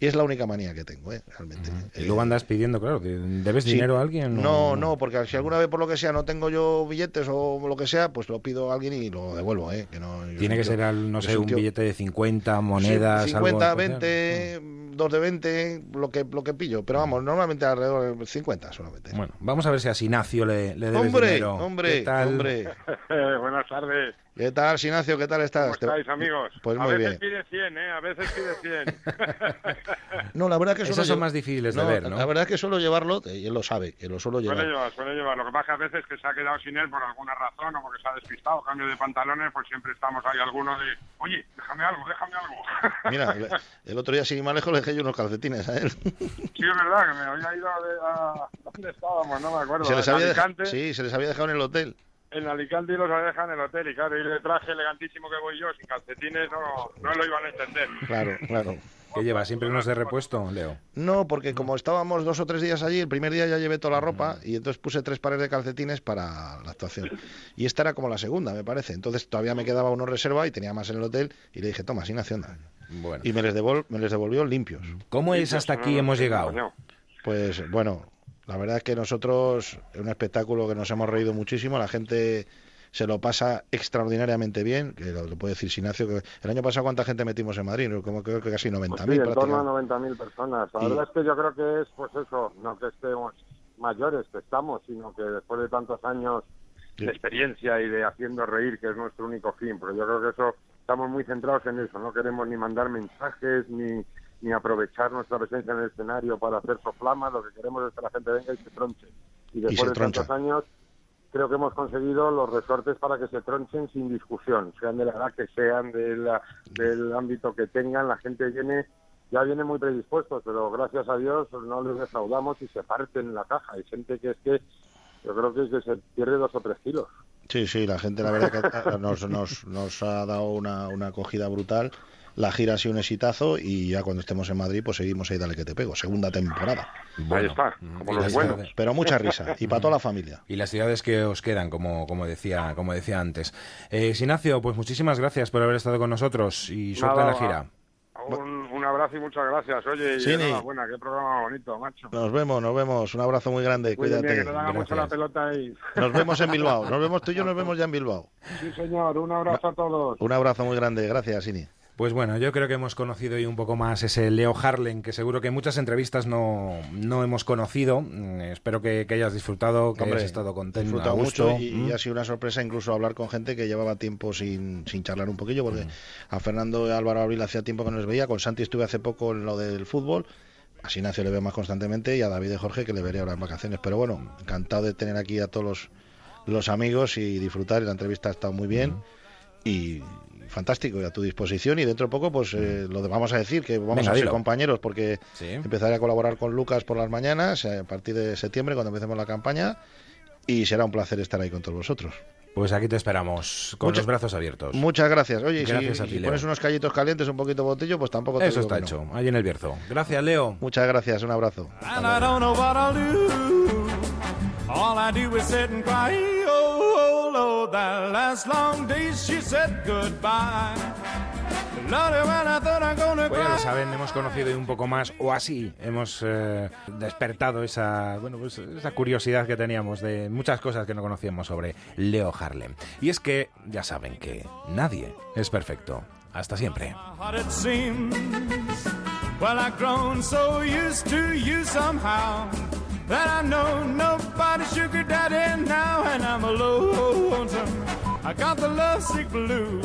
D: Y es la única manía que tengo, ¿eh? realmente.
B: Y luego andas pidiendo, claro, que ¿debes
D: Sí.
B: dinero a alguien?
D: No, no, porque si alguna vez por lo que sea no tengo yo billetes o lo que sea, pues lo pido a alguien y lo devuelvo, ¿eh? Que no,
B: Tiene que
D: tío-
B: ser, al- no sé, un
D: tío-
B: billete de 50 monedas,
D: Sí,
B: algo
D: 50,
B: especial.
D: 20, dos de 20, lo que, lo que pillo. Pero vamos, normalmente alrededor de 50 solamente.
B: Bueno, vamos a ver si a Sinacio le, le debes
D: Hombre,
B: dinero.
D: hombre,
B: ¿Qué tal?
D: hombre. <laughs>
O: Buenas tardes.
D: ¿Qué tal, Sinacio? ¿Qué tal estás?
O: ¿Cómo estáis, amigos?
D: Pues
O: a
D: muy
O: veces
D: bien.
O: pide 100, ¿eh? A veces pide 100. <laughs>
D: No, la verdad que
B: Esas
D: suelo
B: son más difíciles de ver, ¿no?
D: La verdad que suelo llevarlo, y él lo sabe, que lo suelo
O: Suele
D: llevar.
O: llevar, suele llevar. Lo que pasa es que a veces que se ha quedado sin él por alguna razón o porque se ha despistado, cambio de pantalones, pues siempre estamos ahí alguno de, oye, déjame algo, déjame algo. <laughs>
D: Mira, el, otro día, sin más lejos, le dejé yo unos calcetines a él.
O: sí, es verdad, que me había ido de- a... ¿Dónde estábamos? No me acuerdo.
D: Se les
O: en
D: había dej-
O: Alicante.
D: Sí, se les había dejado en el hotel.
O: En Alicante y los dejado en el hotel. Y claro, ir de traje elegantísimo que voy yo, sin calcetines, no, no lo iban a entender.
D: Claro, claro.
B: ¿Qué lleva? ¿Siempre unos de repuesto, Leo?
D: No, porque como estábamos dos o tres días allí, el primer día ya llevé toda la ropa y entonces puse tres pares de calcetines para la actuación. Y esta era como la segunda, me parece. Entonces todavía me quedaba uno reserva y tenía más en el hotel y le dije, toma, sin acción.
B: Bueno.
D: Y me les, devol- me les devolvió limpios.
B: ¿Cómo es hasta aquí hemos llegado?
D: Pues bueno, la verdad es que nosotros, es un espectáculo que nos hemos reído muchísimo, la gente se lo pasa extraordinariamente bien, que lo, lo puede decir Sinacio, que el año pasado cuánta gente metimos en Madrid, como creo que casi 90.000
O: Pues sí, en torno a
D: prácticamente.
O: 90.000 personas. La
D: Y-
O: verdad es que yo creo que es, pues eso, no que estemos mayores, que estamos, sino que después de tantos años de experiencia y de haciendo reír, que es nuestro único fin, porque yo creo que eso, estamos muy centrados en eso, no queremos ni mandar mensajes, ni, ni aprovechar nuestra presencia en el escenario para hacer soflamas, lo que queremos es que la gente venga y se tronche. Y después de
D: troncha.
O: tantos años, creo que hemos conseguido los resortes para que se tronchen sin discusión, sean de la edad que sean, de la- del ámbito que tengan, la gente viene, ya viene muy predispuestos, pero gracias a Dios no les defraudamos y se parten la caja. Hay gente que es que, yo creo que es que se pierde dos o tres kilos.
D: Sí, sí, la gente la verdad que nos, nos, nos ha dado una, una acogida brutal. La gira ha sido un exitazo y ya cuando estemos en Madrid pues seguimos ahí Dale que te pego, segunda temporada.
O: Ahí está, como
B: y
O: los buenos.
B: ciudades-
D: Pero mucha risa y para toda la familia.
B: Y las ciudades que os quedan, como, como, decía, como decía antes. Eh, Sinacio, pues muchísimas gracias por haber estado con nosotros y suerte en la gira.
O: Un, un abrazo y muchas gracias. Oye, y
D: Sí,
O: enhorabuena, qué programa bonito, macho.
D: Nos vemos, nos vemos. Un abrazo muy grande,
O: Muy bien,
D: cuídate.
O: que nos haga mucho la pelota y...
D: Nos vemos en Bilbao. Nos vemos tú y yo, <laughs> nos vemos ya en Bilbao.
O: Sí, señor, un abrazo a todos.
D: Un abrazo muy grande, gracias, Ini.
B: Pues bueno, yo creo que hemos conocido hoy un poco más ese Leo Harlen, que seguro que en muchas entrevistas no, no hemos conocido. Mm, espero que, que hayas disfrutado, que
D: Hombre,
B: hayas estado contento,
D: disfrutado mucho y, y
B: Mm.
D: ha sido una sorpresa incluso hablar con gente que llevaba tiempo sin, sin charlar un poquillo, porque a Fernando y Álvaro Abril hacía tiempo que no les veía, con Santi estuve hace poco en lo del fútbol, a Sinacio le veo más constantemente y a David y Jorge que le veré ahora en vacaciones, pero bueno, encantado de tener aquí a todos los, los amigos y disfrutar, la entrevista ha estado muy bien y fantástico y a tu disposición y dentro de poco pues eh, lo de- vamos a decir que vamos
B: Venga,
D: a ser
B: dilo.
D: compañeros porque empezaré a colaborar con Lucas por las mañanas eh, a partir de septiembre cuando empecemos la campaña y será un placer estar ahí con todos vosotros.
B: Pues aquí te esperamos, con
D: Mucha-
B: los brazos abiertos.
D: Muchas gracias. Oye,
B: Gracias a
D: si,
B: ti,
D: pones unos callitos calientes, un poquito botillo, pues tampoco te
B: Eso
D: digo
B: está
D: que no.
B: hecho, ahí en el Bierzo. Gracias, Leo.
D: Muchas gracias, un abrazo.
P: Oh, that last long day she said goodbye. Gonna
B: Pues ya saben, hemos conocido un poco más, o así, hemos eh, despertado esa, bueno, pues esa curiosidad que teníamos de muchas cosas que no conocíamos sobre Leo Harlem. Y es que ya saben que nadie es perfecto. Hasta siempre.
P: that I know nobody sugar daddy now, and I'm alone. I got the lovesick blues.